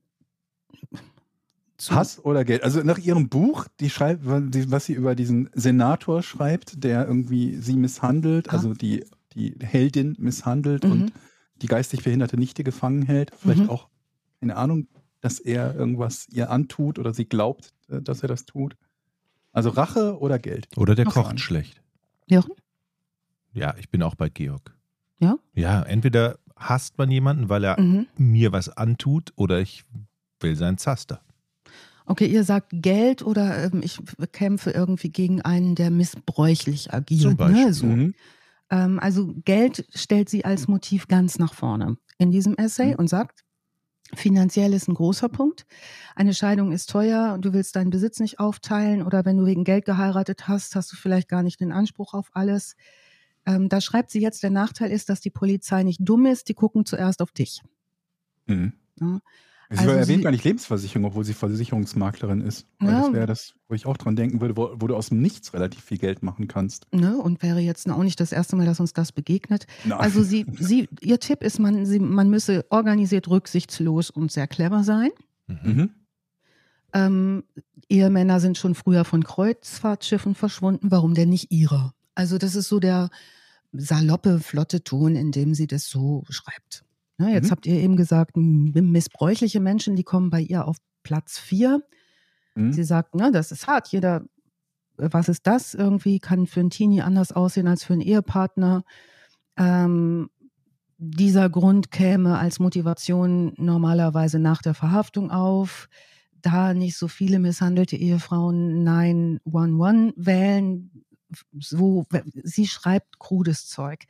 zu- Hass oder Geld? Also nach ihrem Buch, die schreibt, was sie über diesen Senator schreibt, der irgendwie sie misshandelt, Ah. also die, die Heldin misshandelt Mhm. und die geistig behinderte Nichte gefangen hält. Vielleicht Mhm. auch, keine Ahnung, dass er irgendwas ihr antut oder sie glaubt, äh, dass er das tut. Also Rache oder Geld? Oder der kocht schlecht. Jochen? Ja, ich bin auch bei Georg. Ja? Ja, entweder hasst man jemanden, weil er Mhm. mir was antut, oder ich will sein Zaster. Okay, ihr sagt Geld oder ähm, ich kämpfe irgendwie gegen einen, der missbräuchlich agiert. Zum Beispiel. Ne? So. Mhm. Ähm, also Geld stellt sie als Motiv ganz nach vorne in diesem Essay Mhm. und sagt, finanziell ist ein großer Punkt. Eine Scheidung ist teuer und du willst deinen Besitz nicht aufteilen oder wenn du wegen Geld geheiratet hast, hast du vielleicht gar nicht den Anspruch auf alles. Ähm, da schreibt sie jetzt, der Nachteil ist, dass die Polizei nicht dumm ist, die gucken zuerst auf dich. Mhm. Ja. Sie Also erwähnt sie- gar nicht Lebensversicherung, obwohl sie Versicherungsmaklerin ist. Weil Ja. Das wäre das, wo ich auch dran denken würde, wo, wo du aus dem Nichts relativ viel Geld machen kannst. Ne? Und wäre jetzt auch nicht das erste Mal, dass uns das begegnet. Na, Also sie, sie, ihr Tipp ist, man, sie, man müsse organisiert, rücksichtslos und sehr clever sein. Mhm. Mhm. Ähm, Ehemänner sind schon früher von Kreuzfahrtschiffen verschwunden. Warum denn nicht ihrer? Also das ist so der saloppe, flotte Ton, in dem sie das so schreibt. Ne, jetzt Mhm. habt ihr eben gesagt, missbräuchliche Menschen, die kommen bei ihr auf Platz vier. Mhm. Sie sagt, ne, das ist hart. Jeder, äh, was ist das? Irgendwie kann für einen Teenie anders aussehen als für einen Ehepartner. Ähm, dieser Grund käme als Motivation normalerweise nach der Verhaftung auf. Da nicht so viele misshandelte Ehefrauen 911 wählen, so, sie schreibt krudes Zeug.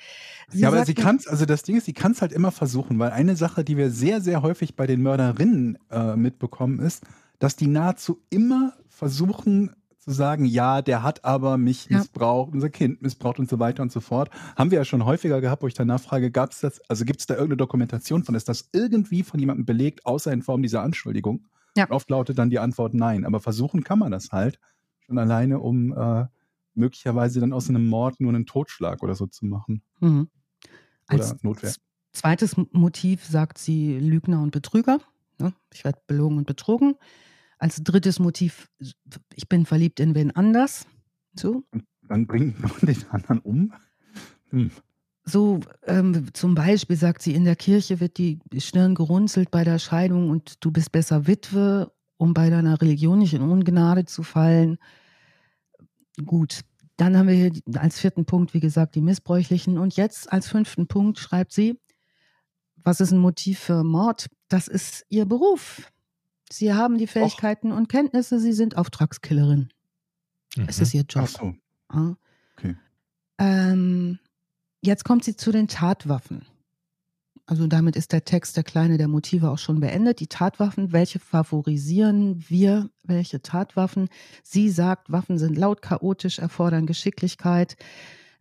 Sie ja, aber sie kann es, also das Ding ist, sie kann es halt immer versuchen, weil eine Sache, die wir sehr, sehr häufig bei den Mörderinnen äh, mitbekommen, ist, dass die nahezu immer versuchen zu sagen, ja, der hat aber mich Ja. missbraucht, unser Kind missbraucht und so weiter und so fort. Haben wir ja schon häufiger gehabt, wo ich danach frage, gab es das, also gibt es da irgendeine Dokumentation von, ist das irgendwie von jemandem belegt, außer in Form dieser Anschuldigung? Ja. Oft lautet dann die Antwort nein, aber versuchen kann man das halt, schon alleine, um äh, möglicherweise dann aus einem Mord nur einen Totschlag oder so zu machen. Mhm. Oder Als Notwehr. z- zweites Motiv sagt sie Lügner und Betrüger. Ne? Ich werde belogen und betrogen. Als drittes Motiv, ich bin verliebt in wen anders. So, Dann bringt man den anderen um. Hm. so ähm, zum Beispiel sagt sie, in der Kirche wird die Stirn gerunzelt bei der Scheidung und du bist besser Witwe, um bei deiner Religion nicht in Ungnade zu fallen. Gut, dann haben wir hier als vierten Punkt, wie gesagt, die Missbräuchlichen. Und jetzt als fünften Punkt schreibt sie, was ist ein Motiv für Mord? Das ist ihr Beruf. Sie haben die Fähigkeiten und Kenntnisse, sie sind Auftragskillerin. Es Mhm. ist ihr Job. Ach so. Ja. Okay. Ähm, jetzt kommt sie zu den Tatwaffen. Also damit ist der Text, der kleine der Motive auch schon beendet. Die Tatwaffen, welche favorisieren wir? Welche Tatwaffen? Sie sagt, Waffen sind laut, chaotisch, erfordern Geschicklichkeit.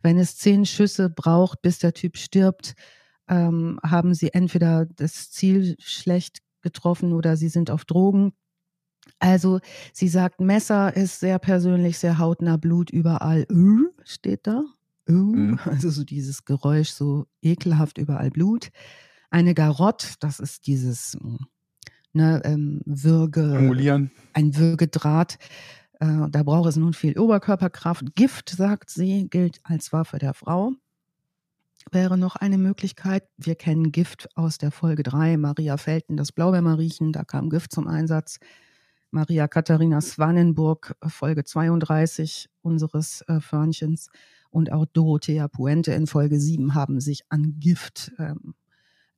Wenn es zehn Schüsse braucht, bis der Typ stirbt, ähm, haben sie entweder das Ziel schlecht getroffen oder sie sind auf Drogen. Also sie sagt, Messer ist sehr persönlich, sehr hautnah, Blut überall. Äh, steht da. Mhm. [LAUGHS] Also so dieses Geräusch, so ekelhaft überall Blut. Eine Garotte, das ist dieses mh, ne, ähm, Würge, Formulieren. ein Würgedraht. Äh, da braucht es nun viel Oberkörperkraft. Gift, sagt sie, gilt als Waffe der Frau. Wäre noch eine Möglichkeit. Wir kennen Gift aus der Folge 3, Maria Felten, das Blaubeermariechen, da kam Gift zum Einsatz. Maria Katharina Swanenburg, Folge 32 unseres äh, Förnchens. Und auch Dorothea Puente in Folge 7 haben sich an Gift ähm,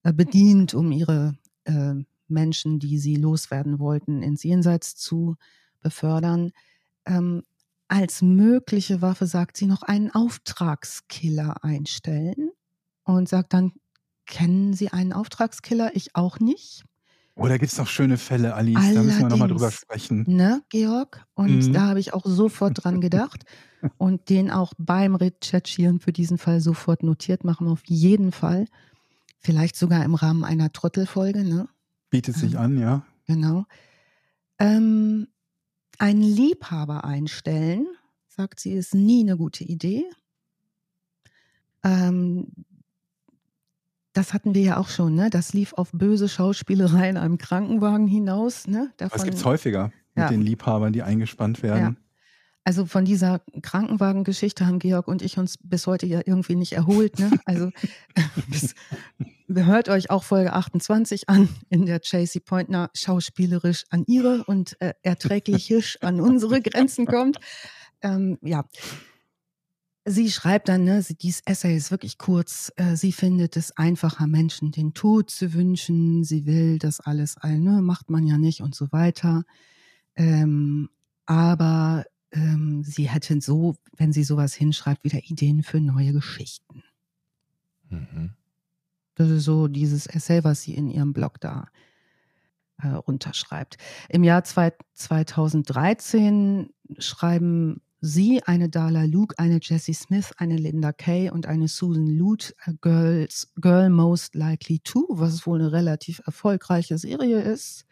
äh, bedient, um ihre äh, Menschen, die sie loswerden wollten, ins Jenseits zu befördern. Ähm, als mögliche Waffe sagt sie noch einen Auftragskiller einstellen und sagt dann, kennen Sie einen Auftragskiller? Ich auch nicht. Oh, da gibt es noch schöne Fälle, Alice. Allerdings, da müssen wir nochmal drüber sprechen. Ne, Georg? Und mhm. da habe ich auch sofort dran gedacht [LAUGHS] und den auch beim Recherchieren für diesen Fall sofort notiert machen, auf jeden Fall. Vielleicht sogar im Rahmen einer Trottelfolge, ne? Bietet sich ähm, an, ja. Genau. Ähm, einen Liebhaber einstellen, sagt sie, ist nie eine gute Idee. Ähm, das hatten wir ja auch schon, ne? Das lief auf böse Schauspielerei in einem Krankenwagen hinaus, ne? Davon, das gibt es häufiger mit ja. den Liebhabern, die eingespannt werden. Ja. Also von dieser Krankenwagengeschichte haben Georg und ich uns bis heute ja irgendwie nicht erholt. Ne? Also [LAUGHS] bis, hört euch auch Folge 28 an, in der Chasey Pointner schauspielerisch an ihre und äh, erträglich an unsere Grenzen kommt. Ähm, ja, Sie schreibt dann, ne, dieses Essay ist wirklich kurz. Äh, sie findet es einfacher, Menschen den Tod zu wünschen. Sie will das alles, ne, macht man ja nicht und so weiter. Ähm, aber ähm, sie hätte so, wenn sie sowas hinschreibt, wieder Ideen für neue Geschichten. Mhm. Das ist so dieses Essay, was sie in ihrem Blog da äh, runterschreibt. Im Jahr zwei, 2013 schreiben sie, eine Darla Luke, eine Jessie Smith, eine Linda Kay und eine Susan Lute, Girls, Girl Most Likely To, was wohl eine relativ erfolgreiche Serie ist.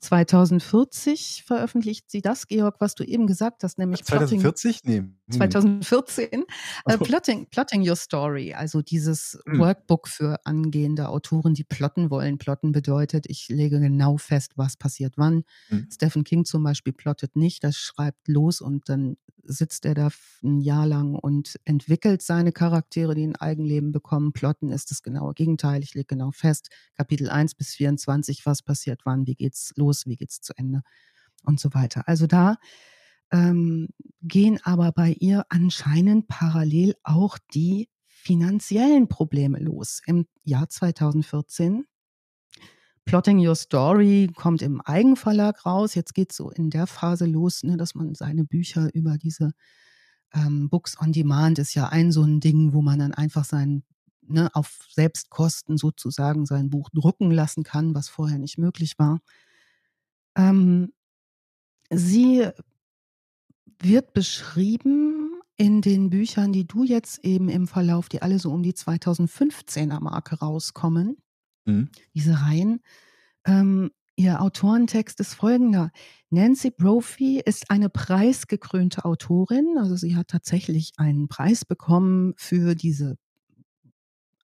2040 veröffentlicht sie das, Georg, was du eben gesagt hast, nämlich 2040? Plotting, nee. 2014. Äh, Plotting, Plotting Your Story, also dieses hm. Workbook für angehende Autoren, die plotten wollen. Plotten bedeutet, ich lege genau fest, was passiert wann. Hm. Stephen King zum Beispiel plottet nicht, das schreibt los und dann sitzt er da ein Jahr lang und entwickelt seine Charaktere, die ein Eigenleben bekommen. Plotten ist das genaue Gegenteil. Ich lege genau fest, Kapitel 1 bis 24, was passiert wann, wie geht's los, wie geht's zu Ende und so weiter. Also da ähm, gehen aber bei ihr anscheinend parallel auch die finanziellen Probleme los. Im Jahr 2014 Plotting Your Story kommt im Eigenverlag raus. Jetzt geht es so in der Phase los, ne, dass man seine Bücher über diese ähm, Books on Demand ist ja ein so ein Ding, wo man dann einfach sein, ne, auf Selbstkosten sozusagen sein Buch drucken lassen kann, was vorher nicht möglich war. Ähm, sie wird beschrieben in den Büchern, die du jetzt eben im Verlauf, die alle so um die 2015er Marke rauskommen, Mhm. Diese Reihen. Ähm, ihr Autorentext ist folgender. Nancy Brophy ist eine preisgekrönte Autorin. Also sie hat tatsächlich einen Preis bekommen für diese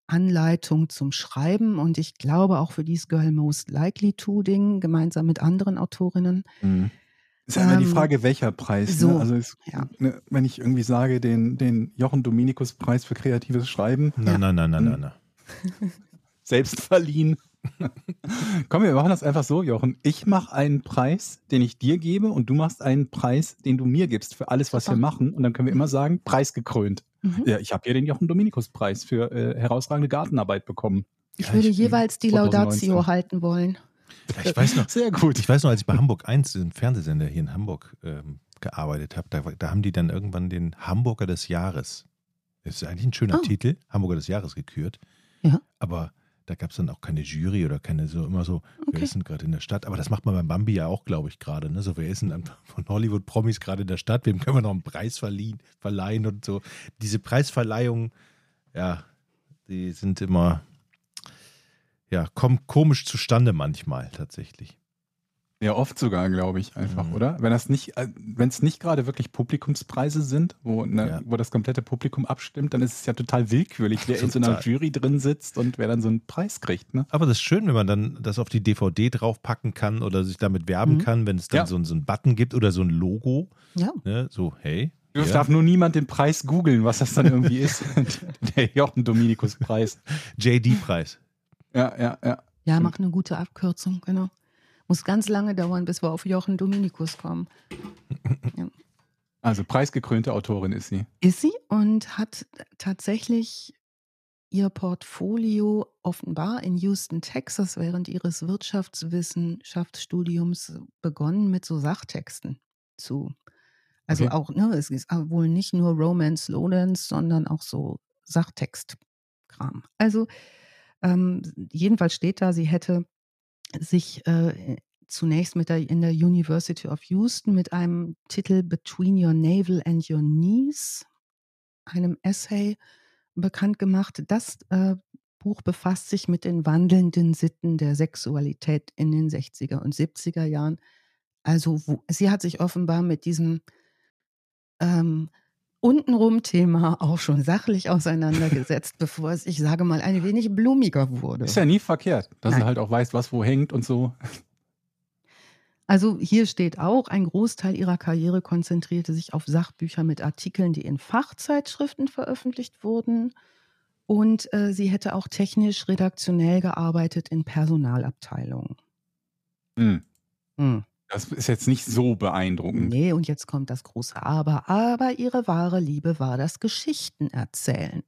Anleitung zum Schreiben und ich glaube auch für dieses Girl Most Likely To Ding gemeinsam mit anderen Autorinnen. Mhm. Ist ja immer ähm, die Frage, welcher Preis. Ne? So, ne? Also es, ja. ne, wenn ich irgendwie sage, den, den Jochen Dominikus Preis für kreatives Schreiben. Nein, ja. nein, nein, nein, nein, nein [LAUGHS] selbst verliehen. [LAUGHS] Komm, wir machen das einfach so, Jochen. Ich mache einen Preis, den ich dir gebe und du machst einen Preis, den du mir gibst für alles, was Super. wir machen. Und dann können wir immer sagen, preisgekrönt. Mhm. Ja, ich habe hier den Jochen Dominikus Preis für äh, herausragende Gartenarbeit bekommen. Ich würde jeweils die 2019. Laudatio halten wollen. Ich weiß noch, sehr gut. Ich weiß noch, als ich bei Hamburg 1, dem Fernsehsender hier in Hamburg, ähm, gearbeitet habe, da, da, haben die dann irgendwann den Hamburger des Jahres. Das ist eigentlich ein schöner oh. Titel, Hamburger des Jahres gekürt. Ja. Aber da gab es dann auch keine Jury oder keine so immer so, okay. wer ist denn gerade in der Stadt? Aber das macht man beim Bambi ja auch, glaube ich, gerade. Ne? So, wer ist denn [LAUGHS] von Hollywood-Promis gerade in der Stadt? Wem können wir noch einen Preis verliehen, verleihen und so. Diese Preisverleihungen, ja, die sind immer, ja, kommen komisch zustande manchmal tatsächlich. Ja, oft sogar, glaube ich, einfach, mhm. oder? Wenn das nicht, äh, wenn es nicht gerade wirklich Publikumspreise sind, wo, ne, ja. wo das komplette Publikum abstimmt, dann ist es ja total willkürlich, wer in so einer Jury drin sitzt und wer dann so einen Preis kriegt. Ne? Aber das ist schön, wenn man dann das auf die DVD draufpacken kann oder sich damit werben mhm. kann, wenn es dann ja. so, so einen Button gibt oder so ein Logo. Ja. Ne, so, hey, es ja. darf nur niemand den Preis googeln, was das dann irgendwie ist. [LAUGHS] Der Jochen Dominikus-Preis. JD-Preis. Ja, ja, ja. Ja, mach eine gute Abkürzung, genau. Muss ganz lange dauern, bis wir auf Jochen Dominikus kommen. [LAUGHS] Ja. Also preisgekrönte Autorin ist sie. Ist sie und hat tatsächlich ihr Portfolio offenbar in Houston, Texas während ihres Wirtschaftswissenschaftsstudiums begonnen mit so Sachtexten zu. Also Okay. auch, ne, es ist wohl nicht nur Romance Lowlands, sondern auch so Sachtextkram. Also ähm, jedenfalls steht da, sie hätte sich äh, zunächst mit der, in der University of Houston mit einem Titel Between Your Navel and Your Knees, einem Essay, bekannt gemacht. Das äh, Buch befasst sich mit den wandelnden Sitten der Sexualität in den 60er und 70er Jahren. Also wo, sie hat sich offenbar mit diesem ähm, untenrum Thema auch schon sachlich auseinandergesetzt, [LAUGHS] bevor es, ich sage mal, ein wenig blumiger wurde. Ist ja nie verkehrt, dass Nein. du halt auch weißt, was wo hängt und so. Also hier steht auch, ein Großteil ihrer Karriere konzentrierte sich auf Sachbücher mit Artikeln, die in Fachzeitschriften veröffentlicht wurden. Und äh, sie hätte auch technisch redaktionell gearbeitet in Personalabteilungen. Hm. Hm. Das ist jetzt nicht so beeindruckend. Nee, und jetzt kommt das große Aber. Aber ihre wahre Liebe war das Geschichtenerzählen.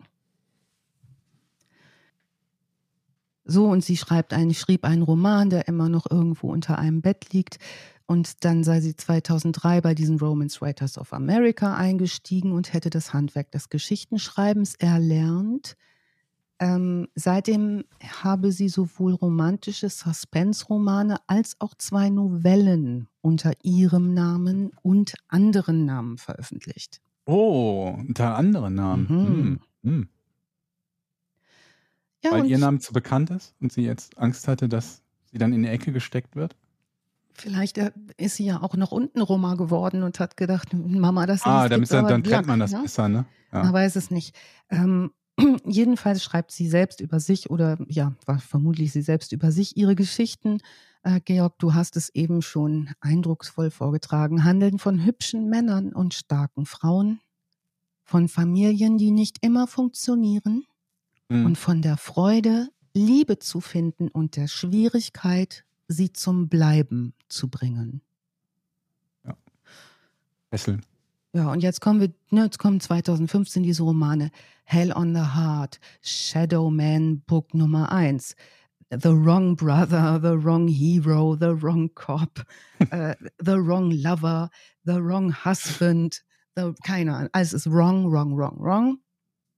So, und sie schreibt einen, schrieb einen Roman, der immer noch irgendwo unter einem Bett liegt. Und dann sei sie 2003 bei diesen Romance Writers of America eingestiegen und hätte das Handwerk des Geschichtenschreibens erlernt. Ähm, seitdem habe sie sowohl romantische Suspense-Romane als auch zwei Novellen unter ihrem Namen und anderen Namen veröffentlicht. Oh, unter anderen Namen. Mhm. Hm. Hm. Ja, Weil ihr Name zu bekannt ist und sie jetzt Angst hatte, dass sie dann in die Ecke gesteckt wird? vielleicht äh, ist sie ja auch noch unten Roma geworden und hat gedacht, Mama, das Ah, liest damit, jetzt dann, aber dann Lack, man das ne? besser, ne? Ja. Man weiß es nicht. Ähm, [CLEARS THROAT] jedenfalls schreibt sie selbst über sich oder ja, war vermutlich sie selbst über sich ihre Geschichten. Äh, Georg, du hast es eben schon eindrucksvoll vorgetragen, handeln von hübschen Männern und starken Frauen, von Familien, die nicht immer funktionieren Hm. und von der Freude, Liebe zu finden und der Schwierigkeit, sie zum Bleiben zu bringen. Fesseln. Ja, und jetzt kommen wir, ne, jetzt kommen 2015 diese Romane. Hell on the Heart, Shadow Man, Book Nummer 1. The Wrong Brother, The Wrong Hero, The Wrong Cop, [LAUGHS] äh, The Wrong Lover, The Wrong Husband, the, keine Ahnung. Alles ist wrong, wrong, wrong, wrong.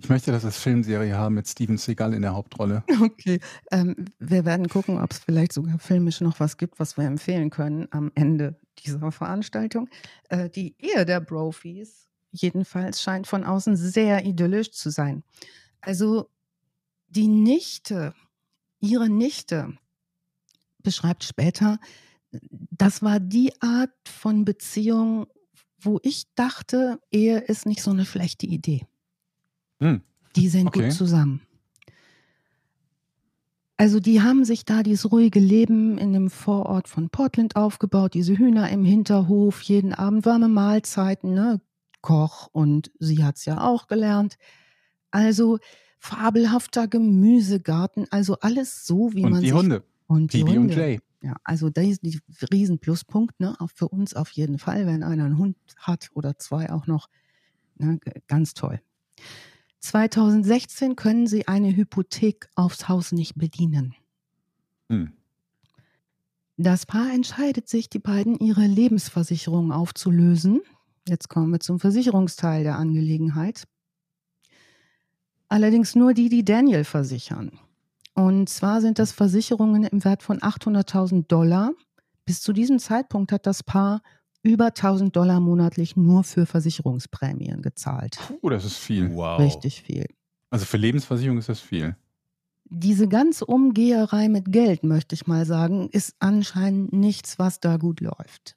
Ich möchte das als Filmserie haben mit Steven Seagal in der Hauptrolle. [LAUGHS] Okay, ähm, wir werden gucken, ob es vielleicht sogar filmisch noch was gibt, was wir empfehlen können am Ende dieser Veranstaltung. Äh, die Ehe der Brophies jedenfalls scheint von außen sehr idyllisch zu sein. Also die Nichte, ihre Nichte beschreibt später, das war die Art von Beziehung, wo ich dachte, Ehe ist nicht so eine schlechte Idee. Hm. Die sind Okay. gut zusammen. Also die haben sich da dieses ruhige Leben in dem Vorort von Portland aufgebaut, diese Hühner im Hinterhof, jeden Abend warme Mahlzeiten, ne? Koch und sie hat's ja auch gelernt. Also fabelhafter Gemüsegarten, also alles so, wie Und man die sich Hunde, und die Bibi und Hunde. Jay. Ja, also das ist die riesen Pluspunkt, ne? Auch für uns auf jeden Fall, wenn einer einen Hund hat oder zwei auch noch. Ne? Ganz toll. 2016 können sie eine Hypothek aufs Haus nicht bedienen. Hm. Das Paar entscheidet sich, die beiden ihre Lebensversicherung aufzulösen. Jetzt kommen wir zum Versicherungsteil der Angelegenheit. Allerdings nur die, die Daniel versichern. Und zwar sind das Versicherungen im Wert von 800.000 Dollar. Bis zu diesem Zeitpunkt hat das Paar über 1000 Dollar monatlich nur für Versicherungsprämien gezahlt. Puh, das ist viel. Wow. Richtig viel. Also für Lebensversicherung ist das viel. Diese ganze Umgeherei mit Geld, möchte ich mal sagen, ist anscheinend nichts, was da gut läuft.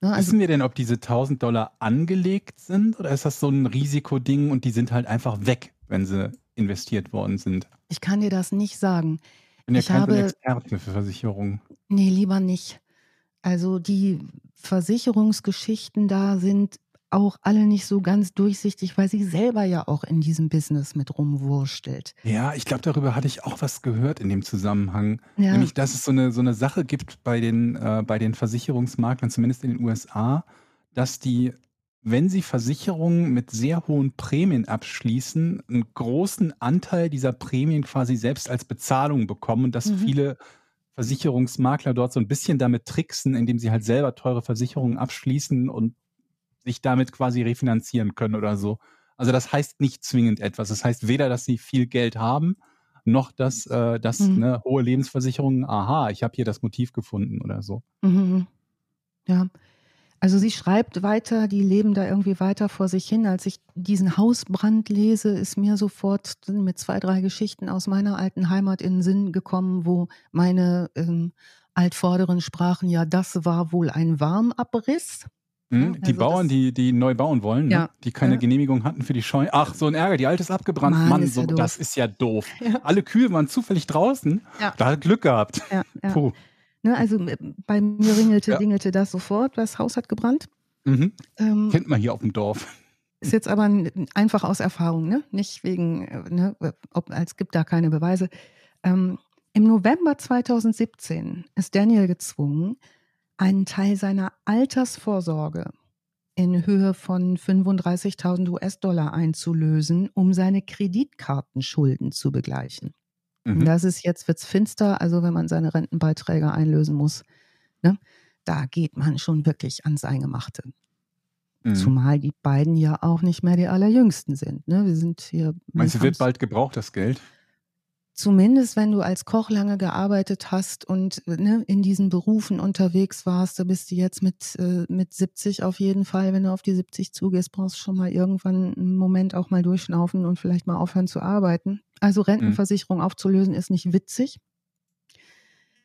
Ne, also Wissen wir denn, ob diese 1000 Dollar angelegt sind oder ist das so ein Risikoding und die sind halt einfach weg, wenn sie investiert worden sind? ich kann dir das nicht sagen. Ich bin ja Ich kein habe- Experte für Versicherungen. Nee, lieber nicht. Also die Versicherungsgeschichten da sind auch alle nicht so ganz durchsichtig, weil sie selber ja auch in diesem Business mit rumwurstelt. Ja, ich glaube, darüber hatte ich auch was gehört in dem Zusammenhang. Ja, Nämlich, dass es so eine, so eine Sache gibt bei den, äh, bei den Versicherungsmaklern, zumindest in den USA, dass die wenn sie Versicherungen mit sehr hohen Prämien abschließen, einen großen Anteil dieser Prämien quasi selbst als Bezahlung bekommen und dass Mhm. viele Versicherungsmakler dort so ein bisschen damit tricksen, indem sie halt selber teure Versicherungen abschließen und sich damit quasi refinanzieren können oder so. Also das heißt nicht zwingend etwas. Das heißt weder, dass sie viel Geld haben, noch dass, äh, dass Mhm. ne, hohe Lebensversicherungen, aha, ich habe hier das Motiv gefunden oder so. Mhm. Ja. Also sie schreibt weiter, die leben da irgendwie weiter vor sich hin. Als ich diesen Hausbrand lese, ist mir sofort mit zwei, drei Geschichten aus meiner alten Heimat in den Sinn gekommen, wo meine ähm, Altvorderen sprachen, ja, das war wohl ein Warmabriss. Hm? Ja, die also Bauern, das- die, die neu bauen wollen, ne? Ja, die keine ja. Genehmigung hatten für die Scheune. Ach, so ein Ärger, die alte ist abgebrannt. Mann, Mann, ist so, ja das ist ja doof. [LAUGHS] Alle Kühe waren zufällig draußen. Da hat Glück gehabt. Puh. Ne, also äh, bei mir ringelte, Ja. dingelte das sofort, das Haus hat gebrannt. Mhm. Ähm, Kennt man hier auf dem Dorf. Ist jetzt aber einfach aus Erfahrung, ne? nicht wegen, äh, ne, ob, als gibt da keine Beweise. Ähm, Im November 2017 ist Daniel gezwungen, einen Teil seiner Altersvorsorge in Höhe von 35.000 US-Dollar einzulösen, um seine Kreditkartenschulden zu begleichen. Mhm. Das ist jetzt wird's finster, also wenn man seine Rentenbeiträge einlösen muss, ne? da geht man schon wirklich ans Eingemachte. Mhm. Zumal die beiden ja auch nicht mehr die allerjüngsten sind. Ne? Wir sind hier. Meinst du, wir wird bald gebraucht, das Geld? Zumindest wenn du als Koch lange gearbeitet hast und ne, in diesen Berufen unterwegs warst, da bist du jetzt mit, äh, mit 70 auf jeden Fall, wenn du auf die 70 zugehst, brauchst du schon mal irgendwann einen Moment auch mal durchschnaufen und vielleicht mal aufhören zu arbeiten. Also Rentenversicherung aufzulösen ist nicht witzig.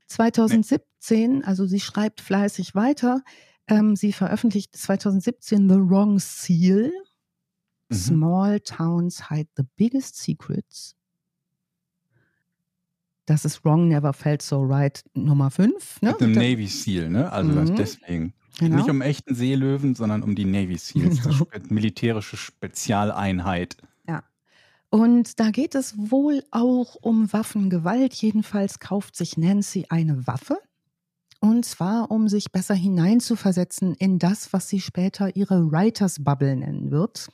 2017, also sie schreibt fleißig weiter, ähm, sie veröffentlicht 2017 The Wrong Seal. Mhm. Small Towns Hide the Biggest Secrets. Das ist Wrong Never Felt So Right Nummer 5. Ne? Mit Da- Navy Seal, ne? Also Mhm. deswegen. Genau. Nicht um echten Seelöwen, sondern um die Navy Seals, Genau. [LAUGHS] militärische Spezialeinheit. Und da geht es wohl auch um Waffengewalt. Jedenfalls kauft sich Nancy eine Waffe. Und zwar, um sich besser hineinzuversetzen in das, was sie später ihre Writers Bubble nennen wird.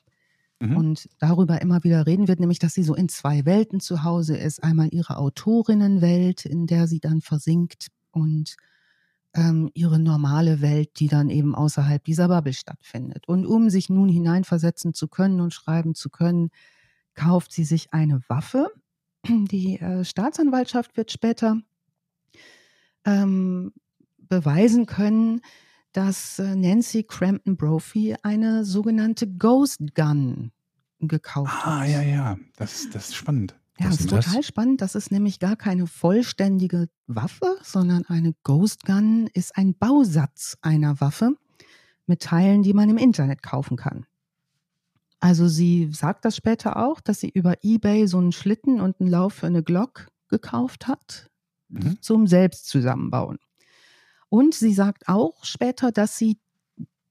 Mhm. Und darüber immer wieder reden wird, nämlich, dass sie so in zwei Welten zu Hause ist. Einmal ihre Autorinnenwelt, in der sie dann versinkt und ähm, ihre normale Welt, die dann eben außerhalb dieser Bubble stattfindet. Und um sich nun hineinversetzen zu können und schreiben zu können, kauft sie sich eine Waffe. Die äh, Staatsanwaltschaft wird später ähm, beweisen können, dass äh, Nancy Crampton Brophy eine sogenannte Ghost Gun gekauft Ah, hat. ja, ja. Das, das ist spannend. Ja, Was das ist ist das? total spannend. Das ist nämlich gar keine vollständige Waffe, sondern eine Ghost Gun ist ein Bausatz einer Waffe mit Teilen, die man im Internet kaufen kann. Also sie sagt das später auch, dass sie über eBay so einen Schlitten und einen Lauf für eine Glock gekauft hat Mhm. zum Selbstzusammenbauen. Und sie sagt auch später, dass sie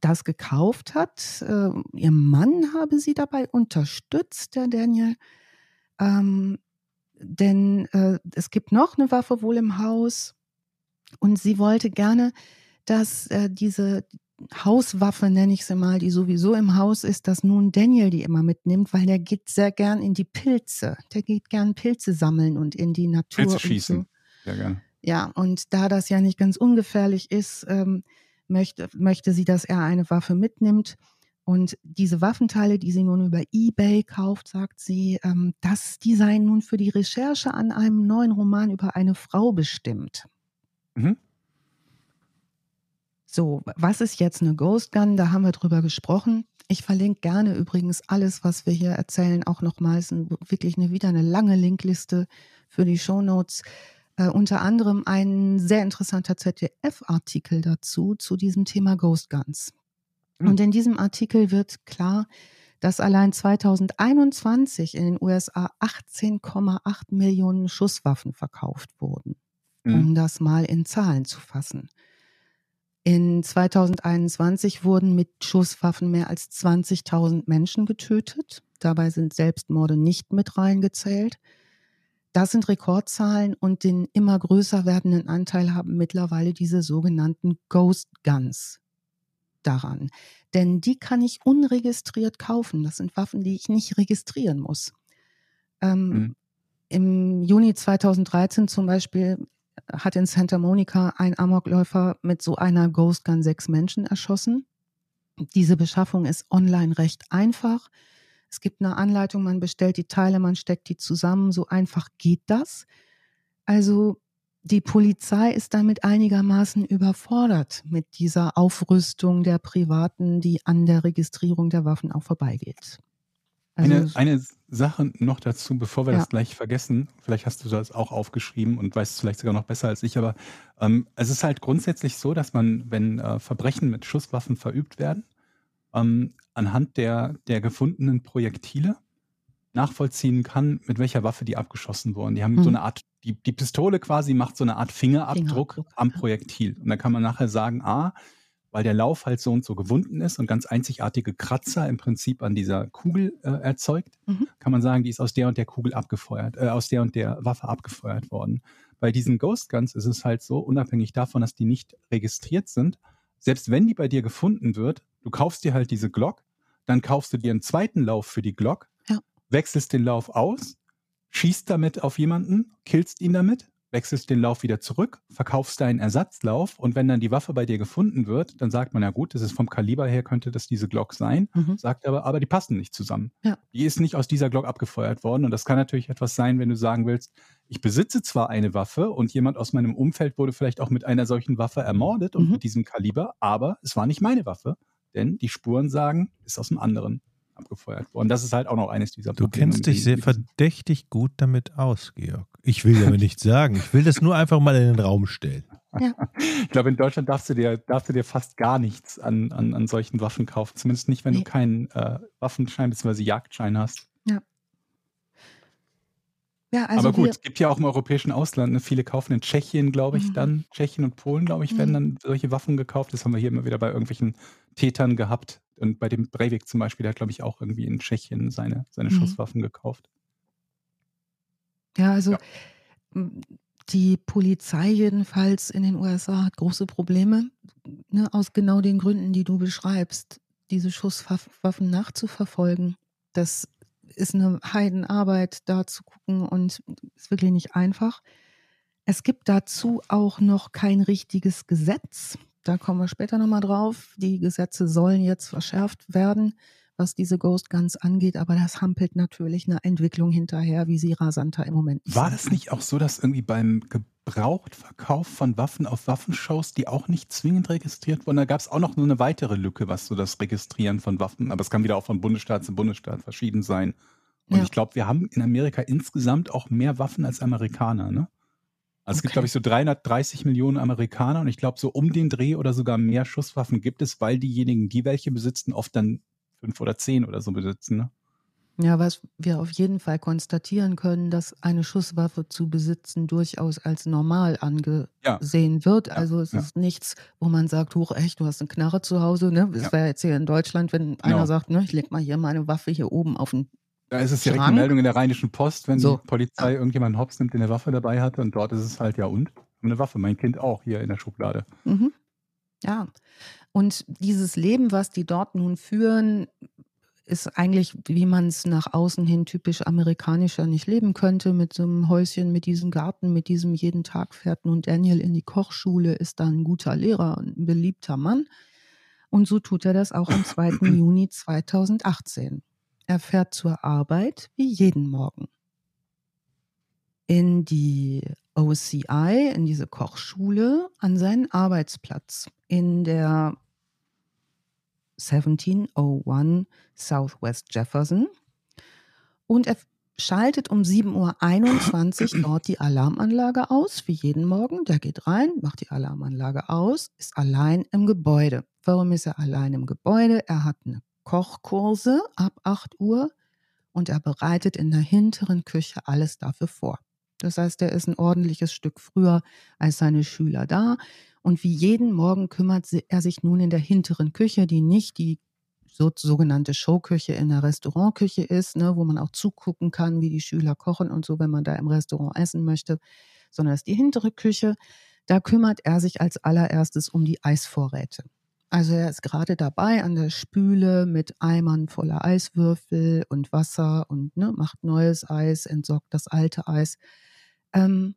das gekauft hat. Äh, ihr Mann habe sie dabei unterstützt, der Daniel. Ähm, denn äh, es gibt noch eine Waffe wohl im Haus. Und sie wollte gerne, dass äh, diese Hauswaffe, nenne ich sie mal, die sowieso im Haus ist, dass nun Daniel die immer mitnimmt, weil der geht sehr gern in die Pilze. Der geht gern Pilze sammeln und in die Natur. Pilze so. schießen. Sehr gerne. Ja, und da das ja nicht ganz ungefährlich ist, ähm, möchte, möchte sie, dass er eine Waffe mitnimmt. Und diese Waffenteile, die sie nun über eBay kauft, sagt sie, ähm, das, die seien nun für die Recherche an einem neuen Roman über eine Frau bestimmt. Mhm. So, was ist jetzt eine Ghost Gun? Da haben wir drüber gesprochen. Ich verlinke gerne übrigens alles, was wir hier erzählen, auch nochmals ein, wirklich eine, wieder eine lange Linkliste für die Shownotes. Äh, unter anderem ein sehr interessanter ZDF-Artikel dazu, zu diesem Thema Ghost Guns. Hm. Und in diesem Artikel wird klar, dass allein 2021 in den USA 18,8 Millionen Schusswaffen verkauft wurden Mhm. um das mal in Zahlen zu fassen. In 2021 wurden mit Schusswaffen mehr als 20.000 Menschen getötet. Dabei sind Selbstmorde nicht mit reingezählt. Das sind Rekordzahlen und den immer größer werdenden Anteil haben mittlerweile diese sogenannten Ghost Guns. daran, denn die kann ich unregistriert kaufen. Das sind Waffen, die ich nicht registrieren muss. Ähm, mhm. Im Juni 2013 zum Beispiel hat in Santa Monica ein Amokläufer mit so einer Ghost Gun sechs Menschen erschossen. Diese Beschaffung ist online recht einfach. Es gibt eine Anleitung, man bestellt die Teile, man steckt die zusammen. So einfach geht das. Also die Polizei ist damit einigermaßen überfordert mit dieser Aufrüstung der Privaten, die an der Registrierung der Waffen auch vorbeigeht. Also, eine, eine Sache noch dazu, bevor wir ja. das gleich vergessen. Vielleicht hast du das auch aufgeschrieben und weißt es vielleicht sogar noch besser als ich, aber ähm, es ist halt grundsätzlich so, dass man, wenn äh, Verbrechen mit Schusswaffen verübt werden, ähm, anhand der, der gefundenen Projektile nachvollziehen kann, mit welcher Waffe die abgeschossen wurden. Die haben mhm. so eine Art, die, die Pistole quasi macht so eine Art Fingerabdruck, Fingerabdruck am Projektil. Und da kann man nachher sagen, ah, weil der Lauf halt so und so gewunden ist und ganz einzigartige Kratzer im Prinzip an dieser Kugel äh, erzeugt, mhm. kann man sagen, die ist aus der und der Kugel abgefeuert, äh, aus der und der Waffe abgefeuert worden. Bei diesen Ghost Guns ist es halt so, unabhängig davon, dass die nicht registriert sind, selbst wenn die bei dir gefunden wird, du kaufst dir halt diese Glock, dann kaufst du dir einen zweiten Lauf für die Glock, ja. wechselst den Lauf aus, schießt damit auf jemanden, killst ihn damit, wechselst den Lauf wieder zurück, verkaufst deinen Ersatzlauf und wenn dann die Waffe bei dir gefunden wird, dann sagt man ja gut, das ist vom Kaliber her, könnte das diese Glock sein, mhm. sagt aber, aber die passen nicht zusammen. Ja. Die ist nicht aus dieser Glock abgefeuert worden und das kann natürlich etwas sein, wenn du sagen willst, ich besitze zwar eine Waffe und jemand aus meinem Umfeld wurde vielleicht auch mit einer solchen Waffe ermordet und mhm. mit diesem Kaliber, aber es war nicht meine Waffe, denn die Spuren sagen, ist aus einem anderen abgefeuert worden. Das ist halt auch noch eines dieser Probleme. Du kennst dich sehr verdächtig gut damit aus, Georg. Ich will damit nichts sagen. Ich will das nur einfach mal in den Raum stellen. [LAUGHS] Ja. Ich glaube, in Deutschland darfst du dir, darfst du dir fast gar nichts an, an, an solchen Waffen kaufen. Zumindest nicht, wenn nee. du keinen äh, Waffenschein bzw. Jagdschein hast. Ja. Ja, also Aber gut, es gibt ja auch im europäischen Ausland, ne, viele kaufen in Tschechien, glaube ich, mhm. dann, Tschechien und Polen, glaube ich, mhm. werden dann solche Waffen gekauft. Das haben wir hier immer wieder bei irgendwelchen Tätern gehabt. Und bei dem Breivik zum Beispiel, der hat, glaube ich, auch irgendwie in Tschechien seine, seine mhm. Schusswaffen gekauft. Ja, also ja. die Polizei jedenfalls in den USA hat große Probleme, ne, aus genau den Gründen, die du beschreibst, diese Schusswaffen nachzuverfolgen. Das ist eine Heidenarbeit, da zu gucken und ist wirklich nicht einfach. Es gibt dazu auch noch kein richtiges Gesetz. Da kommen wir später nochmal drauf. Die Gesetze sollen jetzt verschärft werden, was diese Ghost Guns angeht, aber das hampelt natürlich eine Entwicklung hinterher, wie sie rasanter im Moment ist. War das nicht auch so, dass irgendwie beim Gebrauchtverkauf von Waffen auf Waffenshows, die auch nicht zwingend registriert wurden, da gab es auch noch nur eine weitere Lücke, was so das Registrieren von Waffen, aber es kann wieder auch von Bundesstaat zu Bundesstaat verschieden sein. Und ja. ich glaube, wir haben in Amerika insgesamt auch mehr Waffen als Amerikaner, ne? Also okay. es gibt, glaube ich, so 330 Millionen Amerikaner und ich glaube, so um den Dreh oder sogar mehr Schusswaffen gibt es, weil diejenigen, die welche besitzen, oft dann fünf oder zehn oder so besitzen. Ne? Ja, was wir auf jeden Fall konstatieren können, dass eine Schusswaffe zu besitzen durchaus als normal angesehen ja. wird. Also es ja. ist nichts, wo man sagt, hoch echt, du hast eine Knarre zu Hause. Ne? Das ja. wäre jetzt hier in Deutschland, wenn einer genau. sagt, ne, ich leg mal hier meine Waffe hier oben auf den da ist es direkt Schrank. eine Meldung in der Rheinischen Post, wenn so. die Polizei ja. irgendjemanden hops nimmt, der eine Waffe dabei hatte. Und dort ist es halt, ja und? Eine Waffe, mein Kind auch hier in der Schublade. Mhm. Ja. Und dieses Leben, was die dort nun führen, ist eigentlich, wie man es nach außen hin typisch amerikanischer nicht leben könnte, mit so einem Häuschen, mit diesem Garten, mit diesem jeden Tag fährt nun Daniel in die Kochschule, ist dann ein guter Lehrer und ein beliebter Mann. Und so tut er das auch am [CLEARS THROAT] 2. Juni 2018. Er fährt zur Arbeit wie jeden Morgen. In die OCI, in diese Kochschule, an seinen Arbeitsplatz in der 1701 Southwest Jefferson. Und er schaltet um 7.21 Uhr [CLEARS THROAT] dort die Alarmanlage aus, wie jeden Morgen. Der geht rein, macht die Alarmanlage aus, ist allein im Gebäude. Warum ist er allein im Gebäude? Er hat eine Kochkurse ab 8 Uhr und er bereitet in der hinteren Küche alles dafür vor. Das heißt, er ist ein ordentliches Stück früher als seine Schüler da. Und wie jeden Morgen kümmert er sich nun in der hinteren Küche, die nicht die so, sogenannte Showküche in der Restaurantküche ist, ne, wo man auch zugucken kann, wie die Schüler kochen und so, wenn man da im Restaurant essen möchte, sondern es ist die hintere Küche. Da kümmert er sich als allererstes um die Eisvorräte. Also er ist gerade dabei an der Spüle mit Eimern voller Eiswürfel und Wasser und ne, macht neues Eis, entsorgt das alte Eis. Ähm,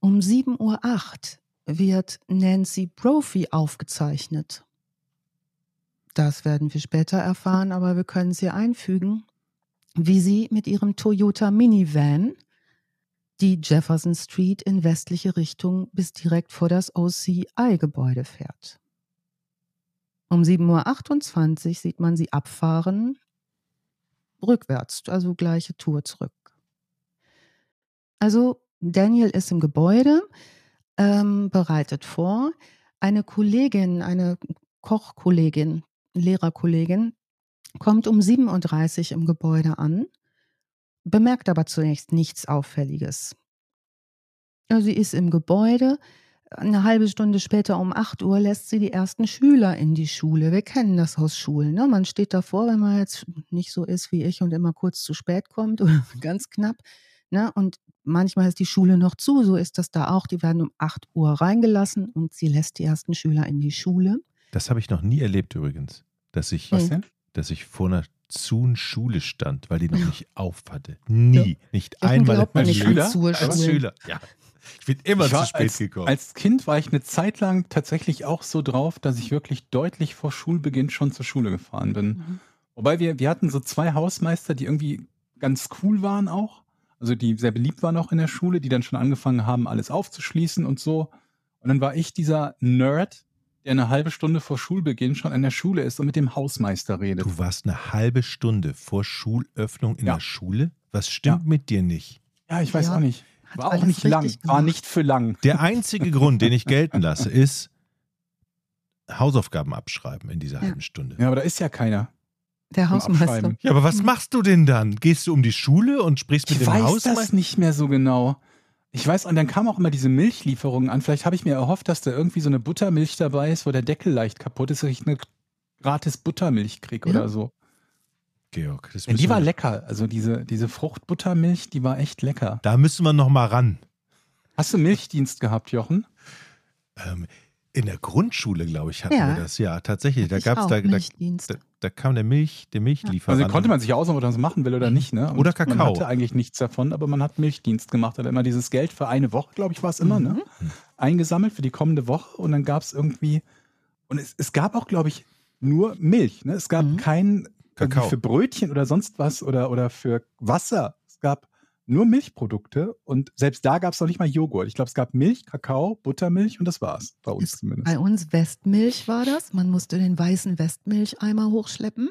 um 7.08 Uhr wird Nancy Brophy aufgezeichnet. Das werden wir später erfahren, aber wir können es hier einfügen, wie sie mit ihrem Toyota Minivan die Jefferson Street in westliche Richtung bis direkt vor das OCI-Gebäude fährt. Um 7.28 Uhr sieht man sie abfahren, rückwärts, also gleiche Tour zurück. Also Daniel ist im Gebäude, ähm, bereitet vor. Eine Kollegin, eine Kochkollegin, Lehrerkollegin, kommt um 7.30 Uhr im Gebäude an, bemerkt aber zunächst nichts Auffälliges. Sie ist im Gebäude, eine halbe Stunde später um 8 Uhr lässt sie die ersten Schüler in die Schule. Wir kennen das aus Schulen. Ne? Man steht davor, wenn man jetzt nicht so ist wie ich und immer kurz zu spät kommt oder [LAUGHS] ganz knapp. Ne? Und manchmal ist die Schule noch zu, so ist das da auch. Die werden um 8 Uhr reingelassen und sie lässt die ersten Schüler in die Schule. Das habe ich noch nie erlebt übrigens, dass ich, Was denn? dass ich vor einer Zun Schule stand, weil die noch nicht auf hatte. Nie. Nicht Ja, einmal glaubt man nicht Schulen. Schüler. Ja. Ich bin immer Ich zu spät als, gekommen. Als Kind war ich eine Zeit lang tatsächlich auch so drauf, dass ich wirklich deutlich vor Schulbeginn schon zur Schule gefahren bin. Mhm. Wobei wir, wir hatten so zwei Hausmeister, die irgendwie ganz cool waren auch. Also die sehr beliebt waren auch in der Schule, die dann schon angefangen haben, alles aufzuschließen und so. Und dann war ich dieser Nerd, der eine halbe Stunde vor Schulbeginn schon an der Schule ist und mit dem Hausmeister redet. Du warst eine halbe Stunde vor Schulöffnung in Ja. der Schule? Was stimmt mit dir nicht? Ja, ich weiß Ja, auch nicht. Hat War auch nicht lang. richtig War gemacht. nicht für lang. Der einzige Grund, den ich gelten lasse, ist Hausaufgaben abschreiben in dieser Ja. halben Stunde. Ja, aber da ist ja keiner. Der Hausmeister. Abschreiben. Ja, aber was machst du denn dann? Gehst du um die Schule und sprichst mit Ich dem weiß Hausmeister? das nicht mehr so genau. Ich weiß, und dann kamen auch immer diese Milchlieferungen an. Vielleicht habe ich mir erhofft, dass da irgendwie so eine Buttermilch dabei ist, wo der Deckel leicht kaputt ist, dass ich eine gratis Buttermilch kriege Ja. oder so. Georg, das Ja, die war lecker. Also diese, diese Fruchtbuttermilch, die war echt lecker. Da müssen wir noch mal ran. Hast du Milchdienst gehabt, Jochen? Ähm, in der Grundschule, glaube ich, hatten Ja. wir das. Ja, tatsächlich. Da Ich gab's auch, da, da, da, da kam der Milch, der Milchlieferant. Also konnte man sich aussuchen, ob man das machen will oder nicht. Ne? Und Oder Kakao. Man hatte eigentlich nichts davon, aber man hat Milchdienst gemacht. Hat immer dieses Geld für eine Woche, glaube ich, war es immer, ne? Mhm. eingesammelt für die kommende Woche. Und dann gab es irgendwie, und es, es gab auch, glaube ich, nur Milch. Ne? Es gab Mhm. kein Kakao. für Brötchen oder sonst was oder, oder für Wasser. Es gab nur Milchprodukte und selbst da gab es noch nicht mal Joghurt. Ich glaube, es gab Milch, Kakao, Buttermilch und das war's. Bei uns Ist zumindest. Bei uns Westmilch war das. Man musste den weißen Westmilcheimer hochschleppen.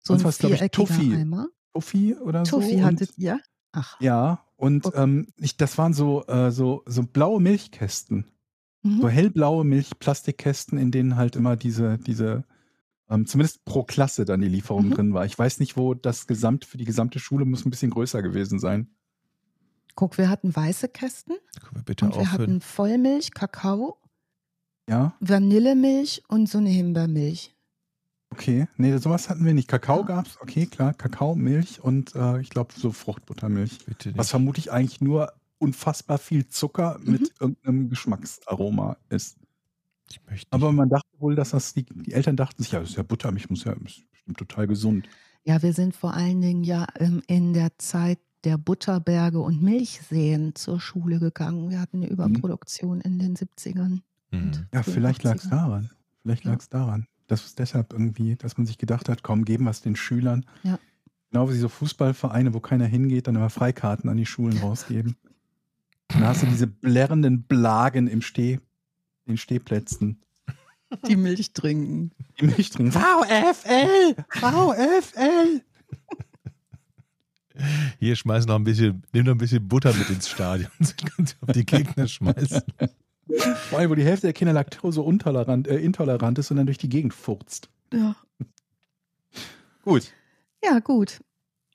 So Sonst ein war's, glaub ich, viereckiger Tuffy. Eimer. Toffee oder Tuffy so. und- hattet ihr? Ach. Ja, und Okay. ähm, ich, das waren so, äh, so, so blaue Milchkästen. Mhm. So hellblaue Milchplastikkästen, in denen halt immer diese, diese, ähm, zumindest pro Klasse dann die Lieferung Mhm. drin war. Ich weiß nicht, wo das Gesamt für die gesamte Schule muss ein bisschen größer gewesen sein. Guck, wir hatten weiße Kästen Können wir bitte und wir hatten Vollmilch, Kakao, Ja, Vanillemilch und so eine Himbeermilch. okay. Nee, sowas hatten wir nicht. Kakao Ja. gab's, okay, klar. Kakao, Milch und äh, ich glaube so Fruchtbuttermilch. Was vermutlich eigentlich nur unfassbar viel Zucker Mhm. mit irgendeinem Geschmacksaroma ist. Ich möchte. Aber man dachte wohl, dass das die, die Eltern dachten sich, ja, das ist ja Buttermilch, muss ja ist bestimmt total gesund. Ja, wir sind vor allen Dingen ja ähm, in der Zeit der Butterberge und Milchseen zur Schule gegangen. Wir hatten eine Überproduktion in den 70ern. Mhm. Ja, vielleicht lag es 80ern. daran. Vielleicht Ja. lag es daran. Das ist deshalb irgendwie, dass man sich gedacht hat, komm, geben wir es den Schülern. Ja. Genau wie so Fußballvereine, wo keiner hingeht, dann immer Freikarten an die Schulen rausgeben. Dann hast du diese blärrenden Blagen im Steh, den Stehplätzen. Die Milch trinken. Die Milch trinken. VfL! VfL! Hier schmeiß noch ein bisschen, nimm noch ein bisschen Butter mit ins Stadion. [LAUGHS] Sie können auf die Gegner schmeißen. Vor allem, wo die Hälfte der Kinder Laktose intolerant, äh, intolerant ist und dann durch die Gegend furzt. Ja. Gut. Ja, gut.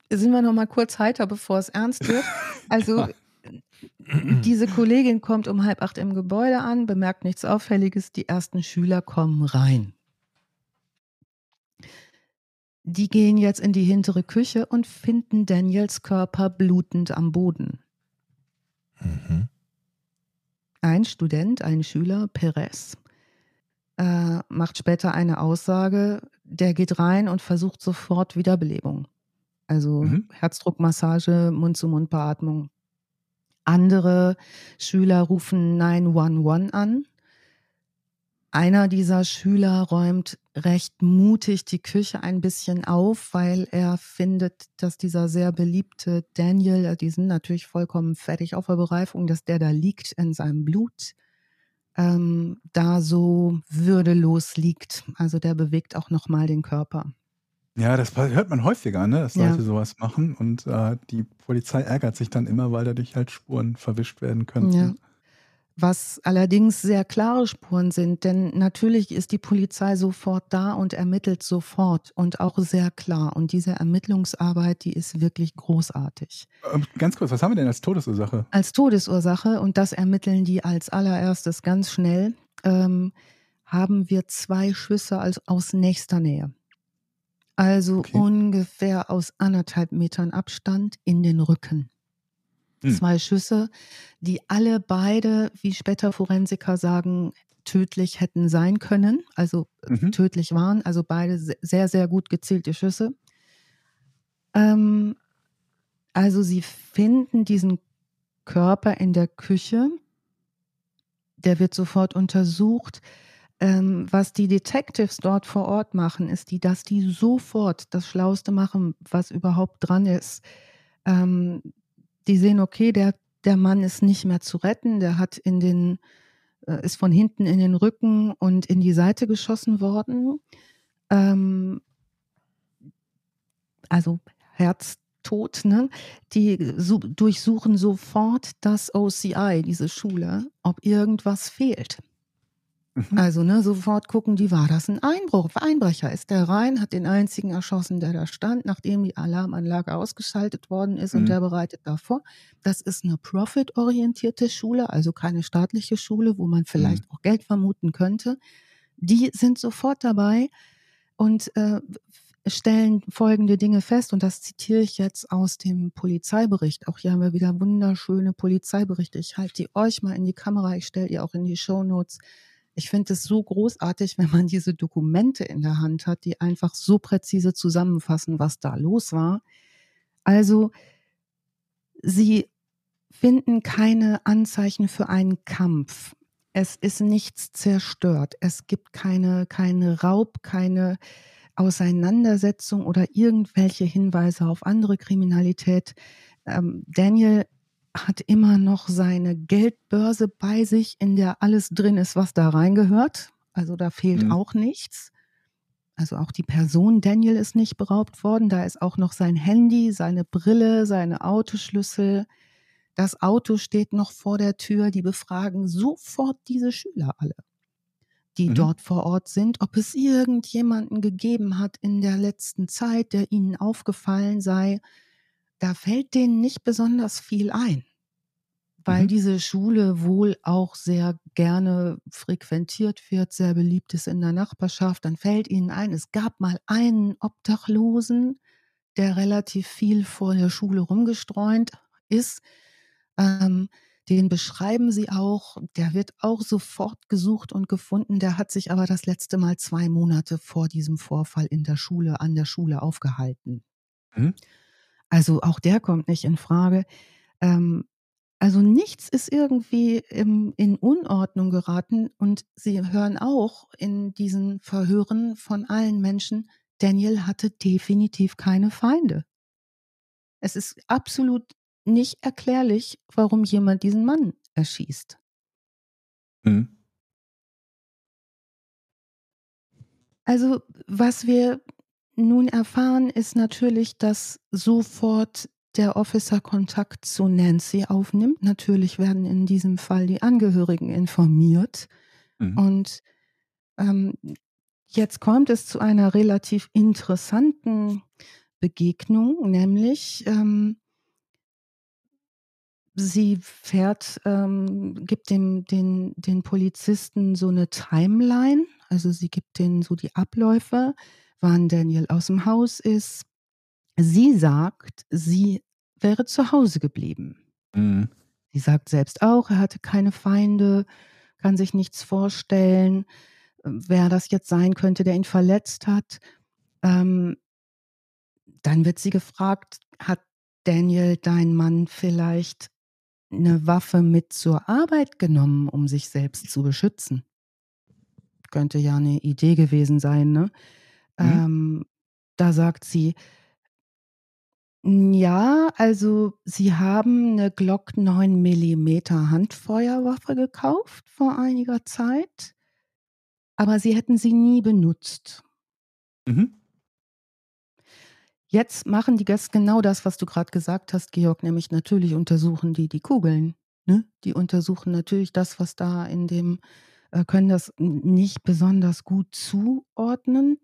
Sind wir noch mal kurz heiter, bevor es ernst wird. Also, [LAUGHS] diese Kollegin kommt um halb acht im Gebäude an, bemerkt nichts Auffälliges. Die ersten Schüler kommen rein. Die gehen jetzt in die hintere Küche und finden Daniels Körper blutend am Boden. Mhm. Ein Student, ein Schüler, Perez, äh, macht später eine Aussage, der geht rein und versucht sofort Wiederbelebung. Also Mhm. Herzdruckmassage, Mund-zu-Mund-Beatmung. Andere Schüler rufen 911 an. Einer dieser Schüler räumt recht mutig die Küche ein bisschen auf, weil er findet, dass dieser sehr beliebte Daniel, äh, die sind natürlich vollkommen fertig auf der Bereifung, dass der da liegt in seinem Blut, ähm, da so würdelos liegt. Also der bewegt auch nochmal den Körper. Ja, das hört man häufiger, ne? dass Ja. Leute sowas machen und äh, die Polizei ärgert sich dann immer, weil dadurch halt Spuren verwischt werden könnten. Ja. Was allerdings sehr klare Spuren sind, denn natürlich ist die Polizei sofort da und ermittelt sofort und auch sehr klar. Und diese Ermittlungsarbeit, die ist wirklich großartig. Ähm, Ganz kurz, was haben wir denn als Todesursache? Als Todesursache, und das ermitteln die als allererstes ganz schnell, ähm, haben wir zwei Schüsse als, aus nächster Nähe. Also Okay. ungefähr aus anderthalb Metern Abstand in den Rücken. Hm. Zwei Schüsse, die alle beide, wie später Forensiker sagen, tödlich hätten sein können, also Mhm. tödlich waren, also beide se- sehr, sehr gut gezielte Schüsse. Ähm, also sie finden diesen Körper in der Küche, der wird sofort untersucht. Ähm, was die Detectives dort vor Ort machen, ist, die, dass die sofort das Schlauste machen, was überhaupt dran ist. Ähm, die sehen, okay, der, der Mann ist nicht mehr zu retten, der hat in den, äh, ist von hinten in den Rücken und in die Seite geschossen worden. Ähm, also Herztod, ne? Die su durchsuchen sofort das OCI, diese Schule, ob irgendwas fehlt. Mhm. Also, ne, sofort gucken die, war das ein Einbruch? Einbrecher ist der rein, hat den einzigen erschossen, der da stand, nachdem die Alarmanlage ausgeschaltet worden ist und Mhm. der bereitet davor. Das ist eine profitorientierte Schule, also keine staatliche Schule, wo man vielleicht auch Geld vermuten könnte. Die sind sofort dabei und äh, stellen folgende Dinge fest, und das zitiere ich jetzt aus dem Polizeibericht. Auch hier haben wir wieder wunderschöne Polizeiberichte. Ich halte die euch mal in die Kamera, ich stelle die auch in die Show Notes. Ich finde es so großartig, wenn man diese Dokumente in der Hand hat, die einfach so präzise zusammenfassen, was da los war. Also, sie finden keine Anzeichen für einen Kampf. Es ist nichts zerstört. Es gibt keine, keine Raub, keine Auseinandersetzung oder irgendwelche Hinweise auf andere Kriminalität. Ähm, Daniel hat immer noch seine Geldbörse bei sich, in der alles drin ist, was da reingehört. Also da fehlt Mhm. auch nichts. Also auch die Person Daniel ist nicht beraubt worden. Da ist auch noch sein Handy, seine Brille, seine Autoschlüssel. Das Auto steht noch vor der Tür. Die befragen sofort diese Schüler alle, die Mhm. dort vor Ort sind, ob es irgendjemanden gegeben hat in der letzten Zeit, der ihnen aufgefallen sei. Da fällt denen nicht besonders viel ein, weil Mhm. diese Schule wohl auch sehr gerne frequentiert wird, sehr beliebt ist in der Nachbarschaft. Dann fällt ihnen ein, es gab mal einen Obdachlosen, der relativ viel vor der Schule rumgestreunt ist. Ähm, den beschreiben sie auch. Der wird auch sofort gesucht und gefunden. Der hat sich aber das letzte Mal zwei Monate vor diesem Vorfall in der Schule, an der Schule aufgehalten. Mhm. Also auch der kommt nicht in Frage. Ähm, also nichts ist irgendwie im, in Unordnung geraten und sie hören auch in diesen Verhören von allen Menschen, Daniel hatte definitiv keine Feinde. Es ist absolut nicht erklärlich, warum jemand diesen Mann erschießt. Mhm. Also was wir nun erfahren, ist natürlich, dass sofort der Officer Kontakt zu Nancy aufnimmt. Natürlich werden in diesem Fall die Angehörigen informiert. Mhm. Und ähm, jetzt kommt es zu einer relativ interessanten Begegnung, nämlich ähm, sie fährt, ähm, gibt dem, den, den Polizisten so eine Timeline, also sie gibt denen so die Abläufe, wann Daniel aus dem Haus ist. Sie sagt, sie wäre zu Hause geblieben. Mhm. Sie sagt selbst auch, er hatte keine Feinde, kann sich nichts vorstellen. wer das jetzt sein könnte, der ihn verletzt hat. Ähm, dann wird sie gefragt, hat Daniel, dein Mann, vielleicht eine Waffe mit zur Arbeit genommen, um sich selbst zu beschützen? Könnte ja eine Idee gewesen sein, ne? Mhm. Ähm, da sagt sie, ja, also sie haben eine Glock 9 mm Handfeuerwaffe gekauft vor einiger Zeit, aber sie hätten sie nie benutzt. Mhm. Jetzt machen die Gäste genau das, was du gerade gesagt hast, Georg, nämlich natürlich untersuchen die die Kugeln. Ne? Die untersuchen natürlich das, was da in dem, äh, können das nicht besonders gut zuordnen.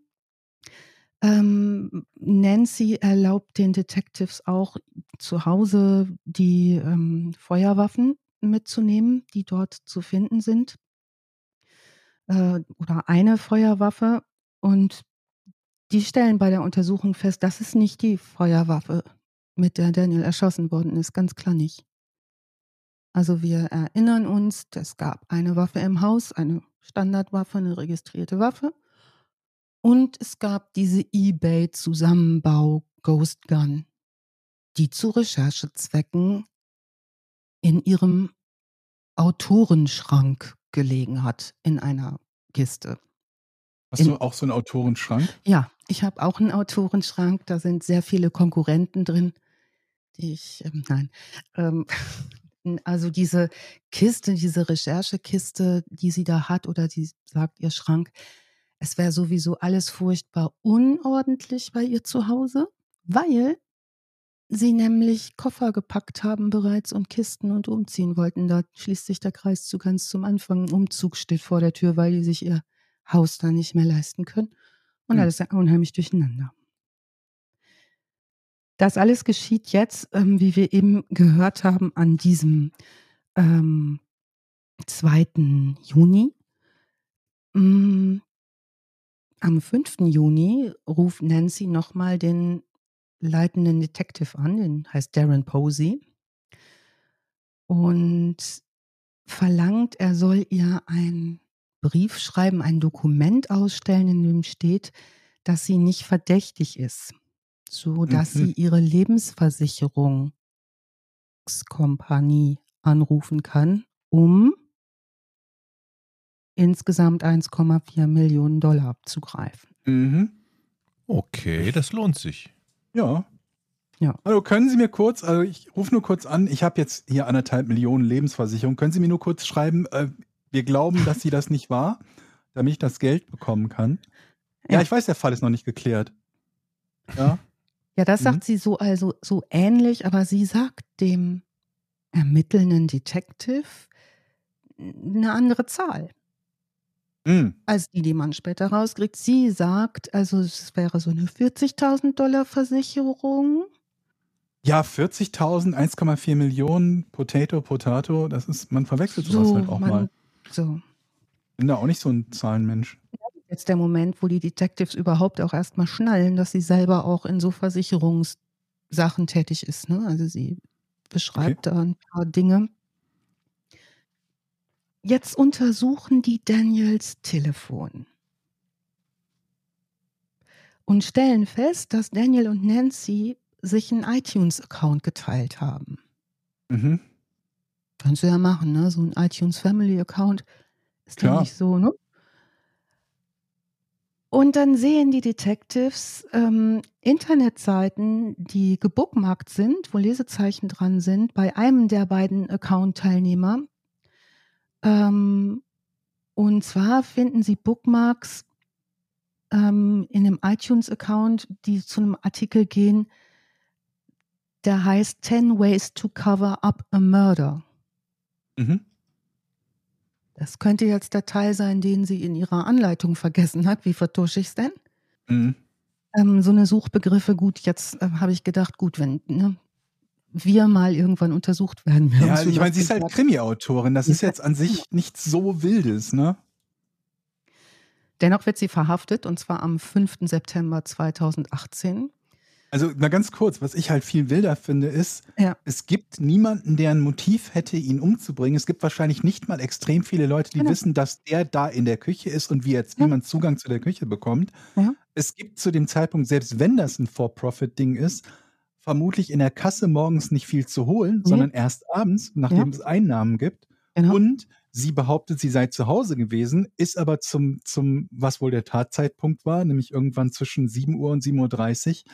Ähm, Nancy erlaubt den Detectives auch zu Hause die ähm, Feuerwaffen mitzunehmen, die dort zu finden sind. Äh, oder eine Feuerwaffe. Und die stellen bei der Untersuchung fest, das ist nicht die Feuerwaffe, mit der Daniel erschossen worden ist, ganz klar nicht. Also wir erinnern uns, es gab eine Waffe im Haus, eine Standardwaffe, eine registrierte Waffe. Und es gab diese eBay-Zusammenbau Ghost Gun, die zu Recherchezwecken in ihrem Autorenschrank gelegen hat, in einer Kiste. Hast du auch so einen Autorenschrank? Ja, ich habe auch einen Autorenschrank. Da sind sehr viele Konkurrenten drin, die ich, ähm, nein. Ähm, also diese Kiste, diese Recherchekiste, die sie da hat oder die sagt ihr Schrank, es wäre sowieso alles furchtbar unordentlich bei ihr zu Hause, weil sie nämlich Koffer gepackt haben bereits und Kisten und umziehen wollten. Da schließt sich der Kreis zu ganz zum Anfang. Ein Umzug steht vor der Tür, weil die sich ihr Haus da nicht mehr leisten können. Und mhm. alles unheimlich durcheinander. Das alles geschieht jetzt, ähm, wie wir eben gehört haben, an diesem ähm, 2. Juni. Mm, am 5. Juni ruft Nancy nochmal den leitenden Detective an, den heißt Darren Posey, und verlangt, er soll ihr ein Brief schreiben, ein Dokument ausstellen, in dem steht, dass sie nicht verdächtig ist, so dass mhm. sie ihre Lebensversicherungskompanie anrufen kann, um insgesamt 1,4 Millionen Dollar abzugreifen. Mhm. Okay, das lohnt sich. Ja. Ja. Also können Sie mir kurz, also ich rufe nur kurz an, ich habe jetzt hier anderthalb Millionen Lebensversicherung. Können Sie mir nur kurz schreiben, äh, wir glauben, dass sie das nicht war, damit ich das Geld bekommen kann. Ja, ja ich weiß, der Fall ist noch nicht geklärt. Ja. Ja, das sagt mhm. sie so also so ähnlich, aber sie sagt dem ermittelnden Detective eine andere Zahl. Mhm. Als die, die man später rauskriegt. Sie sagt, also es wäre so eine 40.000 Dollar Versicherung. Ja, 40.000, 1,4 Millionen, Potato, Potato, das ist, man verwechselt sowas so, halt auch man, mal. So. Bin da auch nicht so ein Zahlenmensch. Jetzt der Moment, wo die Detectives überhaupt auch erstmal schnallen, dass sie selber auch in so Versicherungssachen tätig ist. Ne? Also sie beschreibt okay. da ein paar Dinge. Jetzt untersuchen die Daniels Telefon und stellen fest, dass Daniel und Nancy sich einen iTunes-Account geteilt haben. Mhm. Kannst du ja machen, ne? So ein iTunes Family Account ist ja nicht so, ne? Und dann sehen die Detectives ähm, Internetseiten, die gebookmarkt sind, wo Lesezeichen dran sind, bei einem der beiden Account-Teilnehmer. Ähm, und zwar finden sie Bookmarks ähm, in einem iTunes-Account, die zu einem Artikel gehen, der heißt 10 Ways to Cover Up a Murder. Mhm. Das könnte jetzt der Teil sein, den sie in ihrer Anleitung vergessen hat. Wie vertusche ich es denn? Mhm. Ähm, so eine Suchbegriffe, gut, jetzt äh, habe ich gedacht, gut, wenn ne, wir mal irgendwann untersucht werden. Wir ja, ich meine, sie ist halt Krimi-Autorin. Das ist jetzt an sich nichts so Wildes, ne? Dennoch wird sie verhaftet und zwar am 5. September 2018. Also mal ganz kurz, was ich halt viel wilder finde, ist, Ja. es gibt niemanden, der ein Motiv hätte, ihn umzubringen. Es gibt wahrscheinlich nicht mal extrem viele Leute, die Genau. wissen, dass der da in der Küche ist und wie jetzt Ja. niemand Zugang zu der Küche bekommt. Ja. Es gibt zu dem Zeitpunkt, selbst wenn das ein For-Profit-Ding ist, vermutlich in der Kasse morgens nicht viel zu holen, Nee. sondern erst abends, nachdem es Einnahmen gibt. Genau. Und sie behauptet, sie sei zu Hause gewesen, ist aber zum, zum, was wohl der Tatzeitpunkt war, nämlich irgendwann zwischen 7 Uhr und 7.30 Uhr,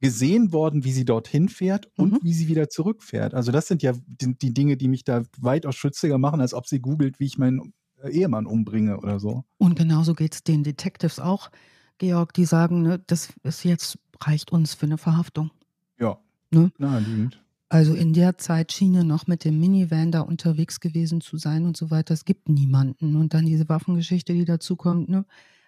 gesehen worden, wie sie dorthin fährt und Mhm. wie sie wieder zurückfährt. Also das sind ja die, die Dinge, die mich da weitaus schütziger machen, als ob sie googelt, wie ich meinen äh, Ehemann umbringe oder so. Und genauso geht es den Detectives auch, Georg, die sagen, ne, das ist jetzt reicht uns für eine Verhaftung. Ne? naheliegend. Also in der Zeit schien er noch mit dem Minivan da unterwegs gewesen zu sein und so weiter. Es gibt niemanden. Und dann diese Waffengeschichte, die dazukommt, ne?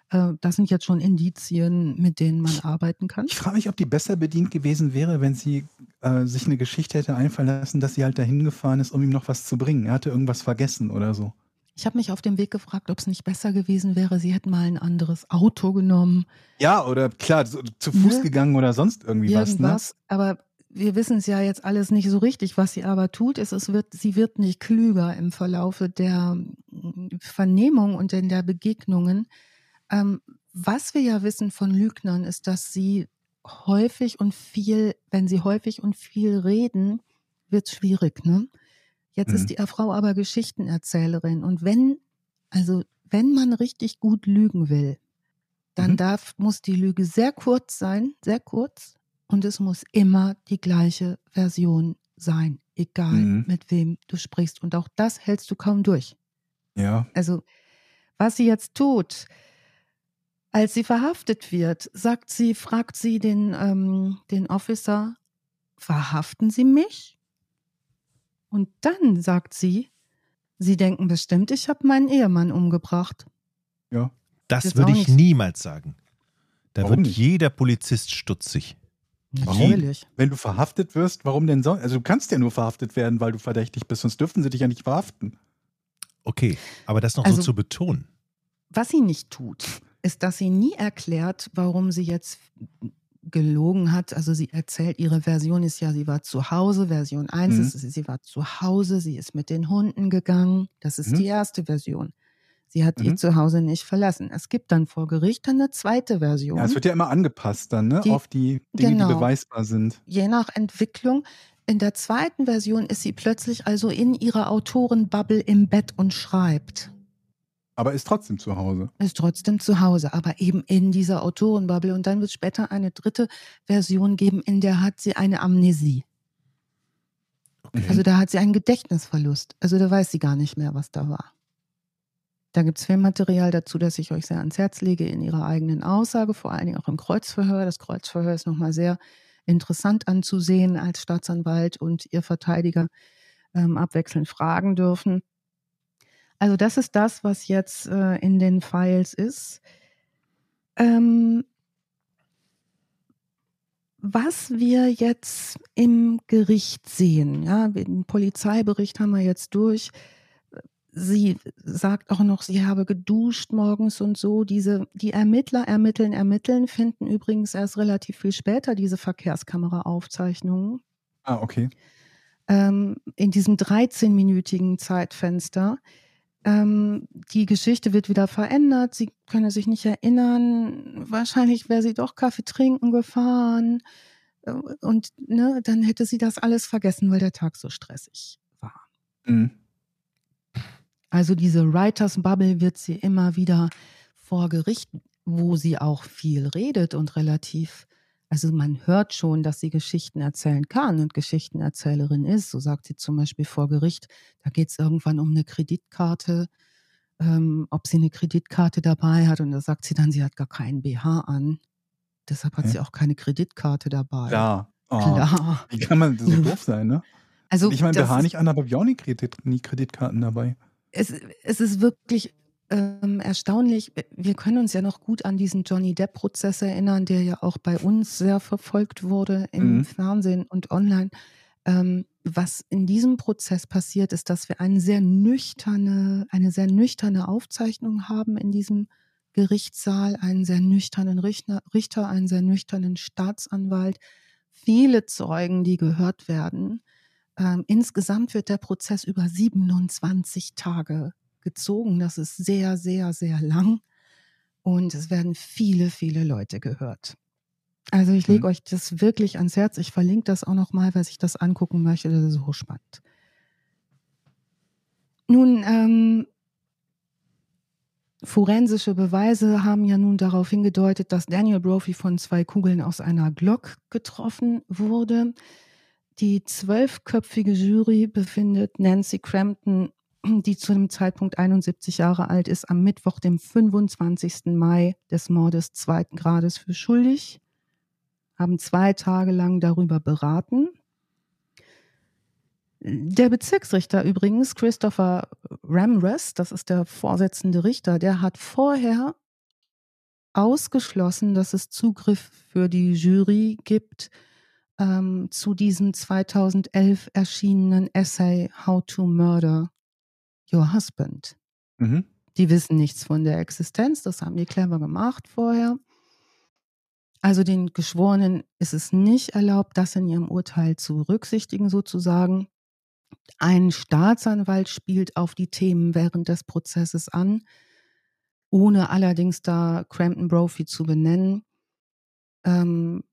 Äh, das sind jetzt schon Indizien, mit denen man arbeiten kann. Ich frage mich, ob die besser bedient gewesen wäre, wenn sie äh, sich eine Geschichte hätte einfallen lassen, dass sie halt dahin gefahren ist, um ihm noch was zu bringen. Er hatte irgendwas vergessen oder so. Ich habe mich auf dem Weg gefragt, ob es nicht besser gewesen wäre, sie hätten mal ein anderes Auto genommen, Ja, oder klar, so, zu Fuß Ne? gegangen oder sonst irgendwie was. Ne? irgendwas. Aber wir wissen es ja jetzt alles nicht so richtig. Was sie aber tut, ist, es wird, sie wird nicht klüger im Verlaufe der mm, Vernehmung und in der Begegnungen. Ähm, was wir ja wissen von Lügnern, ist, dass sie häufig und viel, wenn sie häufig und viel reden, wird es schwierig. Ne? Jetzt Mhm. ist die Frau aber Geschichtenerzählerin. Und wenn, also wenn man richtig gut lügen will, dann Mhm. darf, muss die Lüge sehr kurz sein, sehr kurz. Und es muss immer die gleiche Version sein, egal Mhm. mit wem du sprichst. Und auch das hältst du kaum durch. Ja. Also, was sie jetzt tut, als sie verhaftet wird, sagt sie, fragt sie den, ähm, den Officer, verhaften Sie mich? Und dann sagt sie, Sie denken bestimmt, ich habe meinen Ehemann umgebracht. Ja. Das Jetzt würde ich nicht. niemals sagen. Da Warum wird nicht? jeder Polizist stutzig. Warum? Natürlich. Wenn du verhaftet wirst, warum denn sonst? Also du kannst ja nur verhaftet werden, weil du verdächtig bist, sonst dürften sie dich ja nicht verhaften. Okay, aber das noch Also- so zu betonen. Was sie nicht tut, ist, dass sie nie erklärt, warum sie jetzt gelogen hat. Also sie erzählt, ihre Version ist ja, sie war zu Hause. Version 1 Mhm. ist, sie war zu Hause, sie ist mit den Hunden gegangen. Das ist Mhm. die erste Version. Sie hat ihr Mhm. Zuhause nicht verlassen. Es gibt dann vor Gericht eine zweite Version. Ja, es wird ja immer angepasst dann, ne? Die- auf die Dinge, genau. die beweisbar sind. Je nach Entwicklung. In der zweiten Version ist sie plötzlich also in ihrer Autorenbubble im Bett und schreibt. Aber ist trotzdem zu Hause. ist trotzdem zu Hause, aber eben in dieser Autorenbubble. Und dann wird es später eine dritte Version geben, in der hat sie eine Amnesie. Okay. Also da hat sie einen Gedächtnisverlust. Also da weiß sie gar nicht mehr, was da war. Da gibt es Filmmaterial dazu, das ich euch sehr ans Herz lege in ihrer eigenen Aussage, vor allen Dingen auch im Kreuzverhör. Das Kreuzverhör ist nochmal sehr interessant anzusehen, als Staatsanwalt und ihr Verteidiger ähm, abwechselnd fragen dürfen. Also das ist das, was jetzt äh, in den Files ist. Ähm, was wir jetzt im Gericht sehen, ja, den Polizeibericht haben wir jetzt durch. Sie sagt auch noch, sie habe geduscht morgens und so. Diese, die Ermittler ermitteln, ermitteln, finden übrigens erst relativ viel später diese Verkehrskameraaufzeichnungen Ah, okay. ähm, in diesem 13-minütigen Zeitfenster. Ähm, die Geschichte wird wieder verändert. Sie könne sich nicht erinnern. Wahrscheinlich wäre sie doch Kaffee trinken gefahren. Äh, Und ne, dann hätte sie das alles vergessen, weil der Tag so stressig war. Mhm. Also diese Writers Bubble wird sie immer wieder vor Gericht, wo sie auch viel redet und relativ, also man hört schon, dass sie Geschichten erzählen kann und Geschichtenerzählerin ist. So sagt sie zum Beispiel vor Gericht, da geht es irgendwann um eine Kreditkarte, ähm, ob sie eine Kreditkarte dabei hat und da sagt sie dann, sie hat gar keinen BH an. Deshalb hat Okay. sie auch keine Kreditkarte dabei. Klar. Oh, Klar. Wie kann man so doof sein, ne? Also ich meine, BH nicht an, aber hab ich auch nie, Kredit, nie Kreditkarten dabei. Es, es ist wirklich ähm, erstaunlich. Wir können uns ja noch gut an diesen Johnny Depp-Prozess erinnern, der ja auch bei uns sehr verfolgt wurde im Mhm. Fernsehen und online. Ähm, was in diesem Prozess passiert, ist, dass wir eine sehr nüchterne, eine sehr nüchterne Aufzeichnung haben in diesem Gerichtssaal, einen sehr nüchternen Richter, Richter, einen sehr nüchternen Staatsanwalt, viele Zeugen, die gehört werden. Ähm, insgesamt wird der Prozess über 27 Tage gezogen. Das ist sehr, sehr, sehr lang. Und es werden viele, viele Leute gehört. Also ich lege mhm. euch das wirklich ans Herz. Ich verlinke das auch nochmal, wer sich das angucken möchte. Das ist hochspannend. Nun, ähm, forensische Beweise haben ja nun darauf hingedeutet, dass Daniel Brophy von zwei Kugeln aus einer Glock getroffen wurde. Die zwölfköpfige Jury befindet Nancy Crampton, die zu dem Zeitpunkt 71 Jahre alt ist, am Mittwoch, dem 25. Mai des Mordes zweiten Grades für schuldig, haben zwei Tage lang darüber beraten. Der Bezirksrichter übrigens, Christopher Ramres, das ist der vorsitzende Richter, der hat vorher ausgeschlossen, dass es Zugriff für die Jury gibt ähm, zu diesem 2011 erschienenen Essay How to Murder Your Husband. Mhm. Die wissen nichts von der Existenz, das haben die clever gemacht vorher. Also den Geschworenen ist es nicht erlaubt, das in ihrem Urteil zu berücksichtigen, sozusagen. Ein Staatsanwalt spielt auf die Themen während des Prozesses an, ohne allerdings da Crampton Brophy zu benennen. Ähm,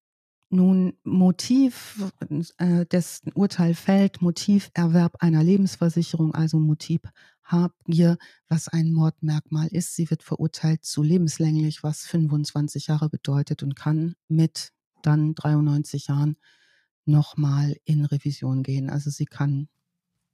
nun, Motiv äh, des Urteil fällt, Motiverwerb einer Lebensversicherung, also Motivhabgier, was ein Mordmerkmal ist. Sie wird verurteilt zu lebenslänglich, was 25 Jahre bedeutet und kann mit dann 93 Jahren nochmal in Revision gehen. Also sie kann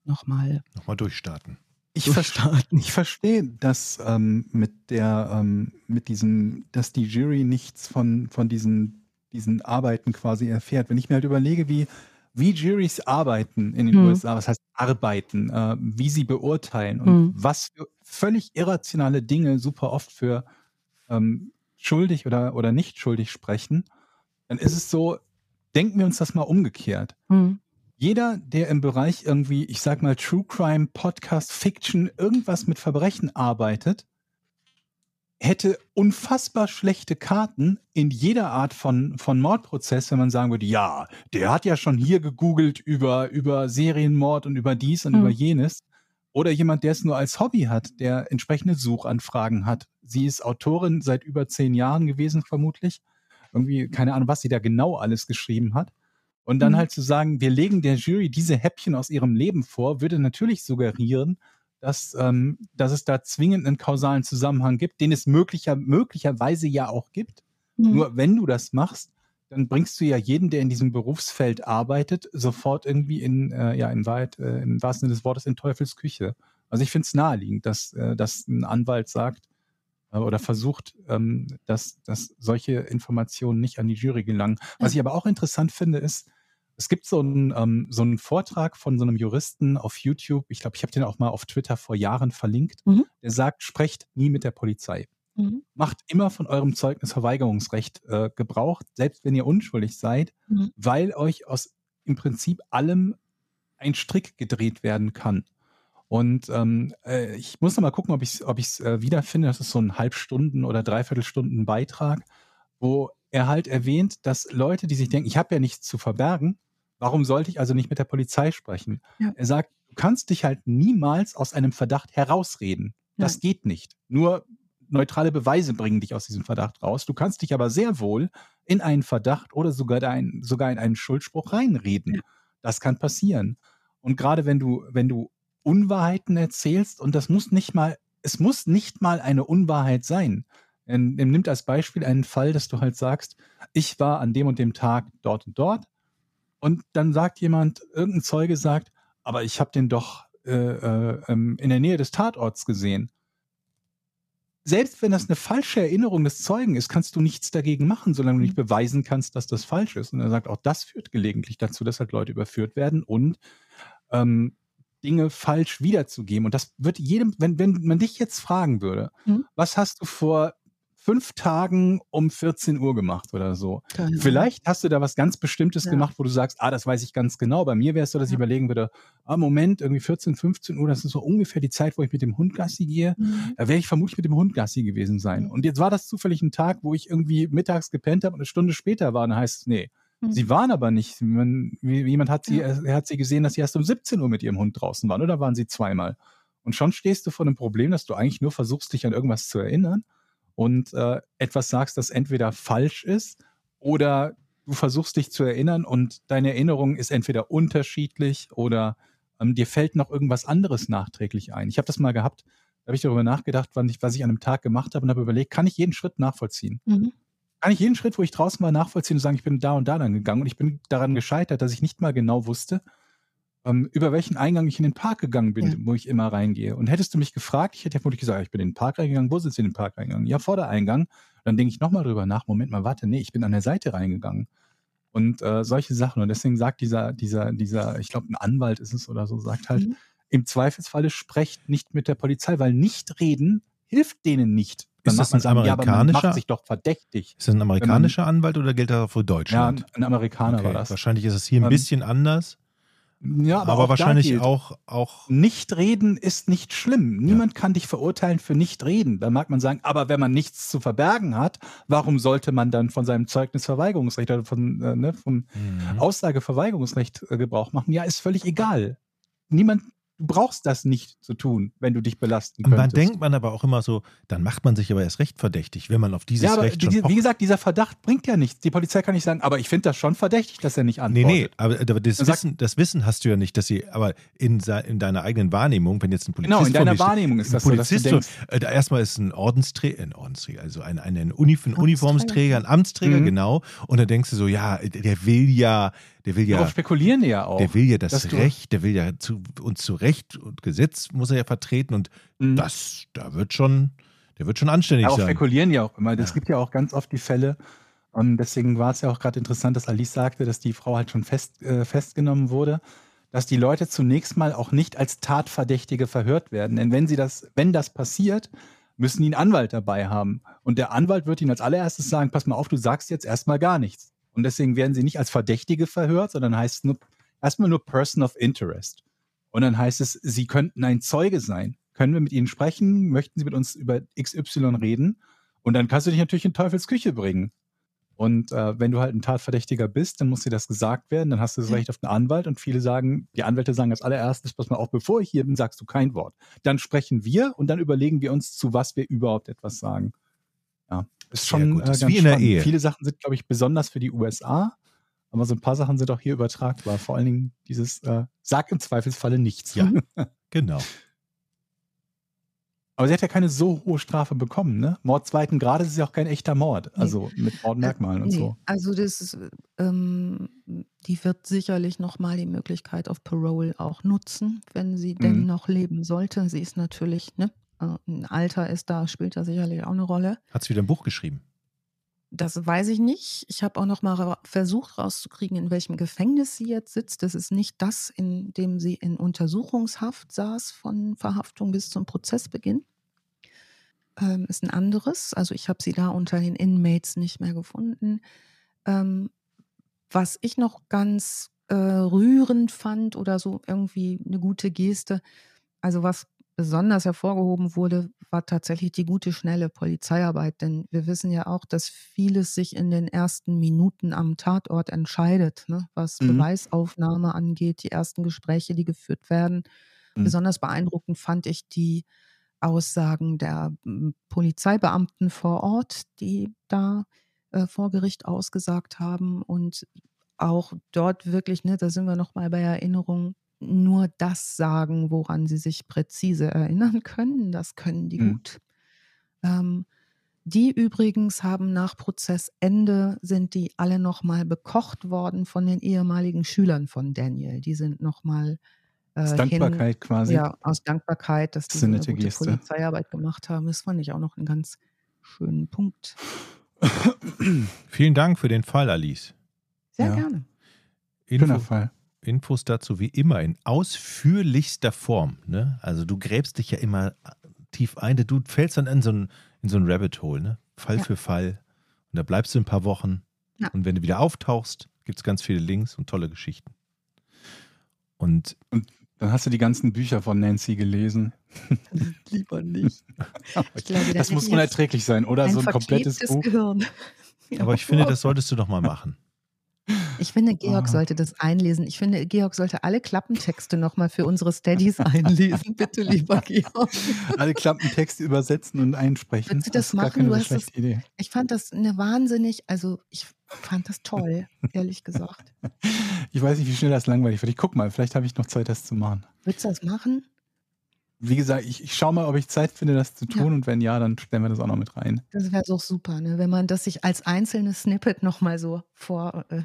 nochmal. Nochmal durchstarten. Ich verstehe, ich verstehe das ähm, mit der, ähm, mit diesem, dass die Jury nichts von, von diesen, diesen Arbeiten quasi erfährt. Wenn ich mir halt überlege, wie, wie Juries arbeiten in den hm. USA, was heißt arbeiten, äh, wie sie beurteilen und hm. was für völlig irrationale Dinge super oft für ähm, schuldig oder, oder nicht schuldig sprechen, dann ist es so, denken wir uns das mal umgekehrt. Hm jeder, der im Bereich irgendwie, ich sag mal, True Crime, Podcast, Fiction, irgendwas mit Verbrechen arbeitet, hätte unfassbar schlechte Karten in jeder Art von, von Mordprozess, wenn man sagen würde, ja, der hat ja schon hier gegoogelt über, über Serienmord und über dies und mhm. über jenes. Oder jemand, der es nur als Hobby hat, der entsprechende Suchanfragen hat. Sie ist Autorin seit über zehn Jahren gewesen, vermutlich. Irgendwie, keine Ahnung, was sie da genau alles geschrieben hat. Und dann mhm. halt zu sagen, wir legen der Jury diese Häppchen aus ihrem Leben vor, würde natürlich suggerieren, dass, ähm, dass es da zwingend einen kausalen Zusammenhang gibt, den es möglicher, möglicherweise ja auch gibt. Mhm. Nur wenn du das machst, dann bringst du ja jeden, der in diesem Berufsfeld arbeitet, sofort irgendwie in, äh, ja, in Wahrheit, äh, im wahrsten Sinne des Wortes, in Teufels Küche. Also ich finde es naheliegend, dass, äh, dass ein Anwalt sagt äh, oder versucht, ähm, dass, dass solche Informationen nicht an die Jury gelangen. Was ich aber auch interessant finde, ist, es gibt so einen, ähm, so einen Vortrag von so einem Juristen auf YouTube, ich glaube, ich habe den auch mal auf Twitter vor Jahren verlinkt, mhm. der sagt, sprecht nie mit der Polizei. Mhm. Macht immer von eurem Zeugnisverweigerungsrecht äh, Gebrauch, selbst wenn ihr unschuldig seid, mhm. weil euch aus im Prinzip allem ein Strick gedreht werden kann. Und ähm, äh, ich muss noch mal gucken, ob ich es ob äh, wiederfinde. Das ist so ein Halbstunden- oder Dreiviertelstunden Beitrag, wo er halt erwähnt, dass Leute, die sich denken, ich habe ja nichts zu verbergen, Warum sollte ich also nicht mit der Polizei sprechen? Ja. Er sagt, du kannst dich halt niemals aus einem Verdacht herausreden. Das ja. geht nicht. Nur neutrale Beweise bringen dich aus diesem Verdacht raus. Du kannst dich aber sehr wohl in einen Verdacht oder sogar, ein, sogar in einen Schuldspruch reinreden. Ja. Das kann passieren. Und gerade wenn du, wenn du Unwahrheiten erzählst, und das muss nicht mal, es muss nicht mal eine Unwahrheit sein. Er nimmt als Beispiel einen Fall, dass du halt sagst, ich war an dem und dem Tag dort und dort, und dann sagt jemand, irgendein Zeuge sagt, aber ich habe den doch äh, äh, ähm, in der Nähe des Tatorts gesehen. Selbst wenn das eine falsche Erinnerung des Zeugen ist, kannst du nichts dagegen machen, solange du nicht mhm. beweisen kannst, dass das falsch ist. Und er sagt, auch das führt gelegentlich dazu, dass halt Leute überführt werden und ähm, Dinge falsch wiederzugeben. Und das wird jedem, wenn, wenn man dich jetzt fragen würde, mhm. was hast du vor fünf Tagen um 14 Uhr gemacht oder so. Keine Vielleicht hast du da was ganz Bestimmtes Ja. gemacht, wo du sagst, ah, das weiß ich ganz genau. Bei mir wäre es so, dass ich Ja. überlegen würde, ah, Moment, irgendwie 14, 15 Uhr, das ist so ungefähr die Zeit, wo ich mit dem Hund Gassi gehe. Mhm. Da wäre ich vermutlich mit dem Hund Gassi gewesen sein. Mhm. Und jetzt war das zufällig ein Tag, wo ich irgendwie mittags gepennt habe und eine Stunde später war. Dann heißt es, nee, Mhm. sie waren aber nicht. Man, jemand hat sie, er hat sie gesehen, dass sie erst um 17 Uhr mit ihrem Hund draußen waren. Oder waren sie zweimal? Und schon stehst du vor einem Problem, dass du eigentlich nur versuchst, dich an irgendwas zu erinnern und äh, etwas sagst, das entweder falsch ist oder du versuchst dich zu erinnern und deine Erinnerung ist entweder unterschiedlich oder ähm, dir fällt noch irgendwas anderes nachträglich ein. Ich habe das mal gehabt, da habe ich darüber nachgedacht, ich, was ich an einem Tag gemacht habe und habe überlegt, kann ich jeden Schritt nachvollziehen? Mhm. Kann ich jeden Schritt, wo ich draußen war, nachvollziehen und sagen, ich bin da und da lang gegangen und ich bin daran gescheitert, dass ich nicht mal genau wusste, ähm, über welchen Eingang ich in den Park gegangen bin, Ja. wo ich immer reingehe. Und hättest du mich gefragt, ich hätte ja vermutlich gesagt, ich bin in den Park reingegangen, wo sind Sie in den Park reingegangen? Ja, vor der Eingang. Dann denke ich nochmal drüber nach, Moment mal, warte, nee, ich bin an der Seite reingegangen. Und äh, solche Sachen. Und deswegen sagt dieser, dieser, dieser, ich glaube, ein Anwalt ist es oder so, sagt halt, Mhm. im Zweifelsfalle sprecht nicht mit der Polizei, weil nicht reden hilft denen nicht. Ist das man ein sagen, ja, man amerikanischer- macht sich doch verdächtig. Ist das ein amerikanischer Anwalt oder gilt das auch für Ja, Deutschland? ein, ein Amerikaner Okay, war das. Wahrscheinlich ist es hier ein Ähm, bisschen anders, Ja, aber, auch da wahrscheinlich auch, auch Nicht reden ist nicht schlimm. Niemand kann dich verurteilen für nicht reden. Da mag man sagen, aber wenn man nichts zu verbergen hat, warum sollte man dann von seinem Zeugnisverweigerungsrecht oder von, äh, ne, vom Mhm. Aussageverweigerungsrecht äh, Gebrauch machen? Ja, ist völlig egal. Niemand, du brauchst das nicht zu tun, wenn du dich belasten Und könntest. man denkt man aber auch immer so, dann macht man sich aber erst recht verdächtig, wenn man auf dieses ja, aber Recht schon die, wie gesagt, dieser Verdacht bringt ja nichts. Die Polizei kann nicht sagen, aber ich finde das schon verdächtig, dass er nicht Nee, antwortet. nee, aber, aber das, Dann Wissen, das Wissen hast du ja nicht, dass sie, aber in, in deiner eigenen Wahrnehmung, wenn jetzt ein Polizist Genau, in deiner Wahrnehmung ist ein das so, dass du Polizist denkst, so, äh, da erstmal ist ein Ordensträger, ein Ordensträger, also ein, ein, ein, Uni, ein Uniformsträger, ein Amtsträger, Mhm. genau. Und dann denkst du so, ja, der will ja, der will ja, darauf spekulieren die ja auch. der will ja das Recht, der will ja zu, und zu Recht und Gesetz muss er ja vertreten und Mhm. das, da wird schon, der wird schon anständig Darauf sein. spekulieren ja auch immer. Es Ja. gibt ja auch ganz oft die Fälle, und deswegen war es ja auch gerade interessant, dass Alice sagte, dass die Frau halt schon fest, äh, festgenommen wurde, dass die Leute zunächst mal auch nicht als Tatverdächtige verhört werden. Denn wenn sie das, wenn das passiert, müssen die einen Anwalt dabei haben. Und der Anwalt wird ihnen als allererstes sagen, pass mal auf, du sagst jetzt erstmal gar nichts. Und deswegen werden sie nicht als Verdächtige verhört, sondern heißt es nur, erstmal nur Person of Interest. Und dann heißt es, sie könnten ein Zeuge sein. Können wir mit ihnen sprechen? Möchten sie mit uns über XY reden? Und dann kannst du dich natürlich in Teufels Küche bringen. Und äh, wenn du halt ein Tatverdächtiger bist, dann muss dir das gesagt werden, dann hast du das Ja. Recht auf einen Anwalt und viele sagen, die Anwälte sagen als allererstes, pass mal auf, bevor ich hier bin, sagst du kein Wort. Dann sprechen wir und dann überlegen wir uns, zu was wir überhaupt etwas sagen. Ist schon gut. äh, Ist ganz wie in der spannend. Ehe. Viele Sachen sind, glaube ich, besonders für die USA, aber so ein paar Sachen sind auch hier übertragbar. Vor allen Dingen dieses äh, Sag im Zweifelsfalle nichts. Ja. [LAUGHS] Genau. Aber sie hat ja keine so hohe Strafe bekommen, ne? Mord zweiten Grades ist ja auch kein echter Mord. Also mit Mordmerkmalen und Nee, so. Also das, ist, ähm, die wird sicherlich nochmal die Möglichkeit auf Parole auch nutzen, wenn sie denn Mhm. noch leben sollte. Sie ist natürlich, ne, äh, ein Alter ist da, spielt da sicherlich auch eine Rolle. Hat sie wieder ein Buch geschrieben? Das weiß ich nicht. Ich habe auch noch mal versucht rauszukriegen, in welchem Gefängnis sie jetzt sitzt. Das ist nicht das, in dem sie in Untersuchungshaft saß von Verhaftung bis zum Prozessbeginn. Ähm, ist ein anderes. Also ich habe sie da unter den Inmates nicht mehr gefunden. Ähm, was ich noch ganz äh, rührend fand oder so irgendwie eine gute Geste, also was besonders hervorgehoben wurde, war tatsächlich die gute, schnelle Polizeiarbeit. Denn wir wissen ja auch, dass vieles sich in den ersten Minuten am Tatort entscheidet, ne? was Mhm. Beweisaufnahme angeht, die ersten Gespräche, die geführt werden. Mhm. Besonders beeindruckend fand ich die Aussagen der m, Polizeibeamten vor Ort, die da äh, vor Gericht ausgesagt haben und auch dort wirklich, ne, da sind wir nochmal bei Erinnerung, nur das sagen, woran sie sich präzise erinnern [LAUGHS] können. Das können die Mhm. gut. Ähm, die übrigens haben nach Prozessende, sind die alle nochmal bekocht worden von den ehemaligen Schülern von Daniel. Die sind nochmal Aus äh, hin, Dankbarkeit quasi. ja, aus Dankbarkeit, dass die so eine gute Geste. Polizeiarbeit gemacht haben. Das fand ich auch noch einen ganz schönen Punkt. [COUGHS] Vielen Dank für den Fall, Alice. Sehr Ja. gerne. Schöner Info, Fall. Infos dazu wie immer in ausführlichster Form. Ne? Also du gräbst dich ja immer tief ein, du fällst dann in so ein, in so ein Rabbit Hole. Ne? Fall Ja. für Fall. Und da bleibst du ein paar Wochen. Ja. Und wenn du wieder auftauchst, gibt es ganz viele Links und tolle Geschichten. Und Dann hast du die ganzen Bücher von Nancy gelesen. [LAUGHS] Lieber nicht. [LAUGHS] Ich glaube, da das muss unerträglich sein, oder? ein so ein komplettes Buch. Gehirn. Ja. aber ich finde, das solltest du doch mal machen. Ich finde, Georg Ah. sollte das einlesen. Ich finde, Georg sollte alle Klappentexte nochmal für unsere Steadies [LAUGHS] einlesen. Bitte, lieber [LAUGHS] Georg. Alle Klappentexte übersetzen und einsprechen. Du das gar machen? Du hast das- Idee. Ich fand das eine wahnsinnig, also ich fand das toll, ehrlich gesagt. [LAUGHS] Ich weiß nicht, wie schnell das langweilig wird. Ich guck mal, vielleicht habe ich noch Zeit, das zu machen. Würdest du das machen? Wie gesagt, ich, ich schaue mal, ob ich Zeit finde, das zu tun. Ja. Und wenn ja, dann stellen wir das auch noch mit rein. Das wäre doch super, ne? wenn man das sich als einzelnes Snippet nochmal so vor äh,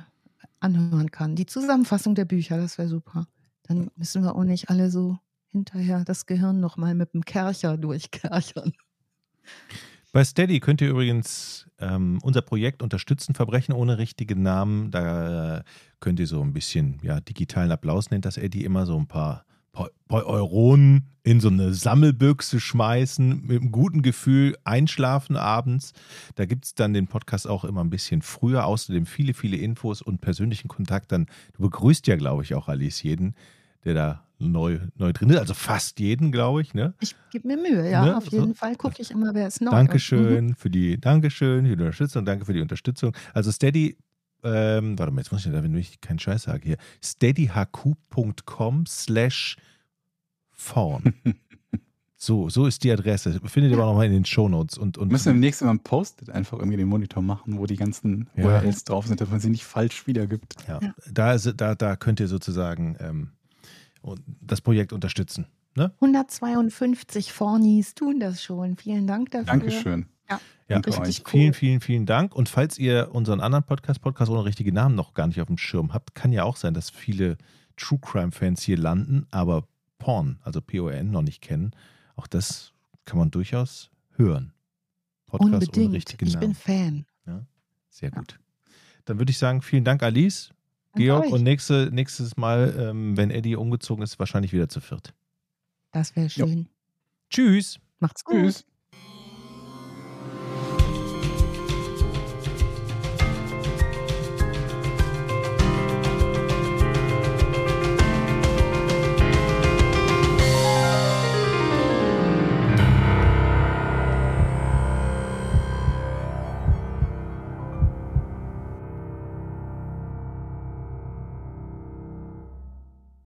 anhören kann. Die Zusammenfassung der Bücher, das wäre super. Dann müssen wir auch nicht alle so hinterher das Gehirn nochmal mit dem Kercher durchkerchern. Bei Steady könnt ihr übrigens ähm, unser Projekt unterstützen, Verbrechen ohne richtigen Namen. Da könnt ihr so ein bisschen, ja, digitalen Applaus nennt das Eddie immer, so ein paar, Euronen in so eine Sammelbüchse schmeißen, mit einem guten Gefühl einschlafen abends. Da gibt es dann den Podcast auch immer ein bisschen früher, außerdem viele, viele Infos und persönlichen Kontakt. Dann, du begrüßt ja, glaube ich, auch Alice jeden, der da neu, neu drin ist. Also fast jeden, glaube ich, ne? Ich gebe mir Mühe, ja. Ne? Auf So. jeden Fall gucke ich immer, wer ist neu. Dankeschön für die, Dankeschön für die Unterstützung, danke für die Unterstützung. Also Steady, ähm, warte mal, jetzt muss ich da, wenn ich keinen Scheiß sage hier, steadyhq.com slash fawn. [LAUGHS] So, so ist die Adresse. Findet ihr aber nochmal in den Shownotes. Und, und Wir müssen im nächsten Mal ein Post-it einfach irgendwie den Monitor machen, wo die ganzen Ja. URLs drauf sind, dass man sie nicht falsch wiedergibt. ja, Ja. Da, ist, da, da könnt ihr sozusagen ähm, das Projekt unterstützen. Ne? 152 Fornis tun das schon. Vielen Dank dafür. Dankeschön. Ja. Ja, richtig euch. cool. Vielen, vielen, vielen Dank. Und falls ihr unseren anderen Podcast, Podcast ohne richtige Namen, noch gar nicht auf dem Schirm habt, kann ja auch sein, dass viele True Crime-Fans hier landen, aber Porn, also P-O-N, noch nicht kennen. Auch das kann man durchaus hören. Podcast ohne Unbedingt. richtige Ich Namen. bin Fan. Sehr gut. Dann würde ich sagen, vielen Dank, Alice, Danke Georg. euch. Und nächste, nächstes Mal, ähm, wenn Eddie umgezogen ist, wahrscheinlich wieder zu viert. Das wäre schön. Tschüss. Macht's gut. Tschüss.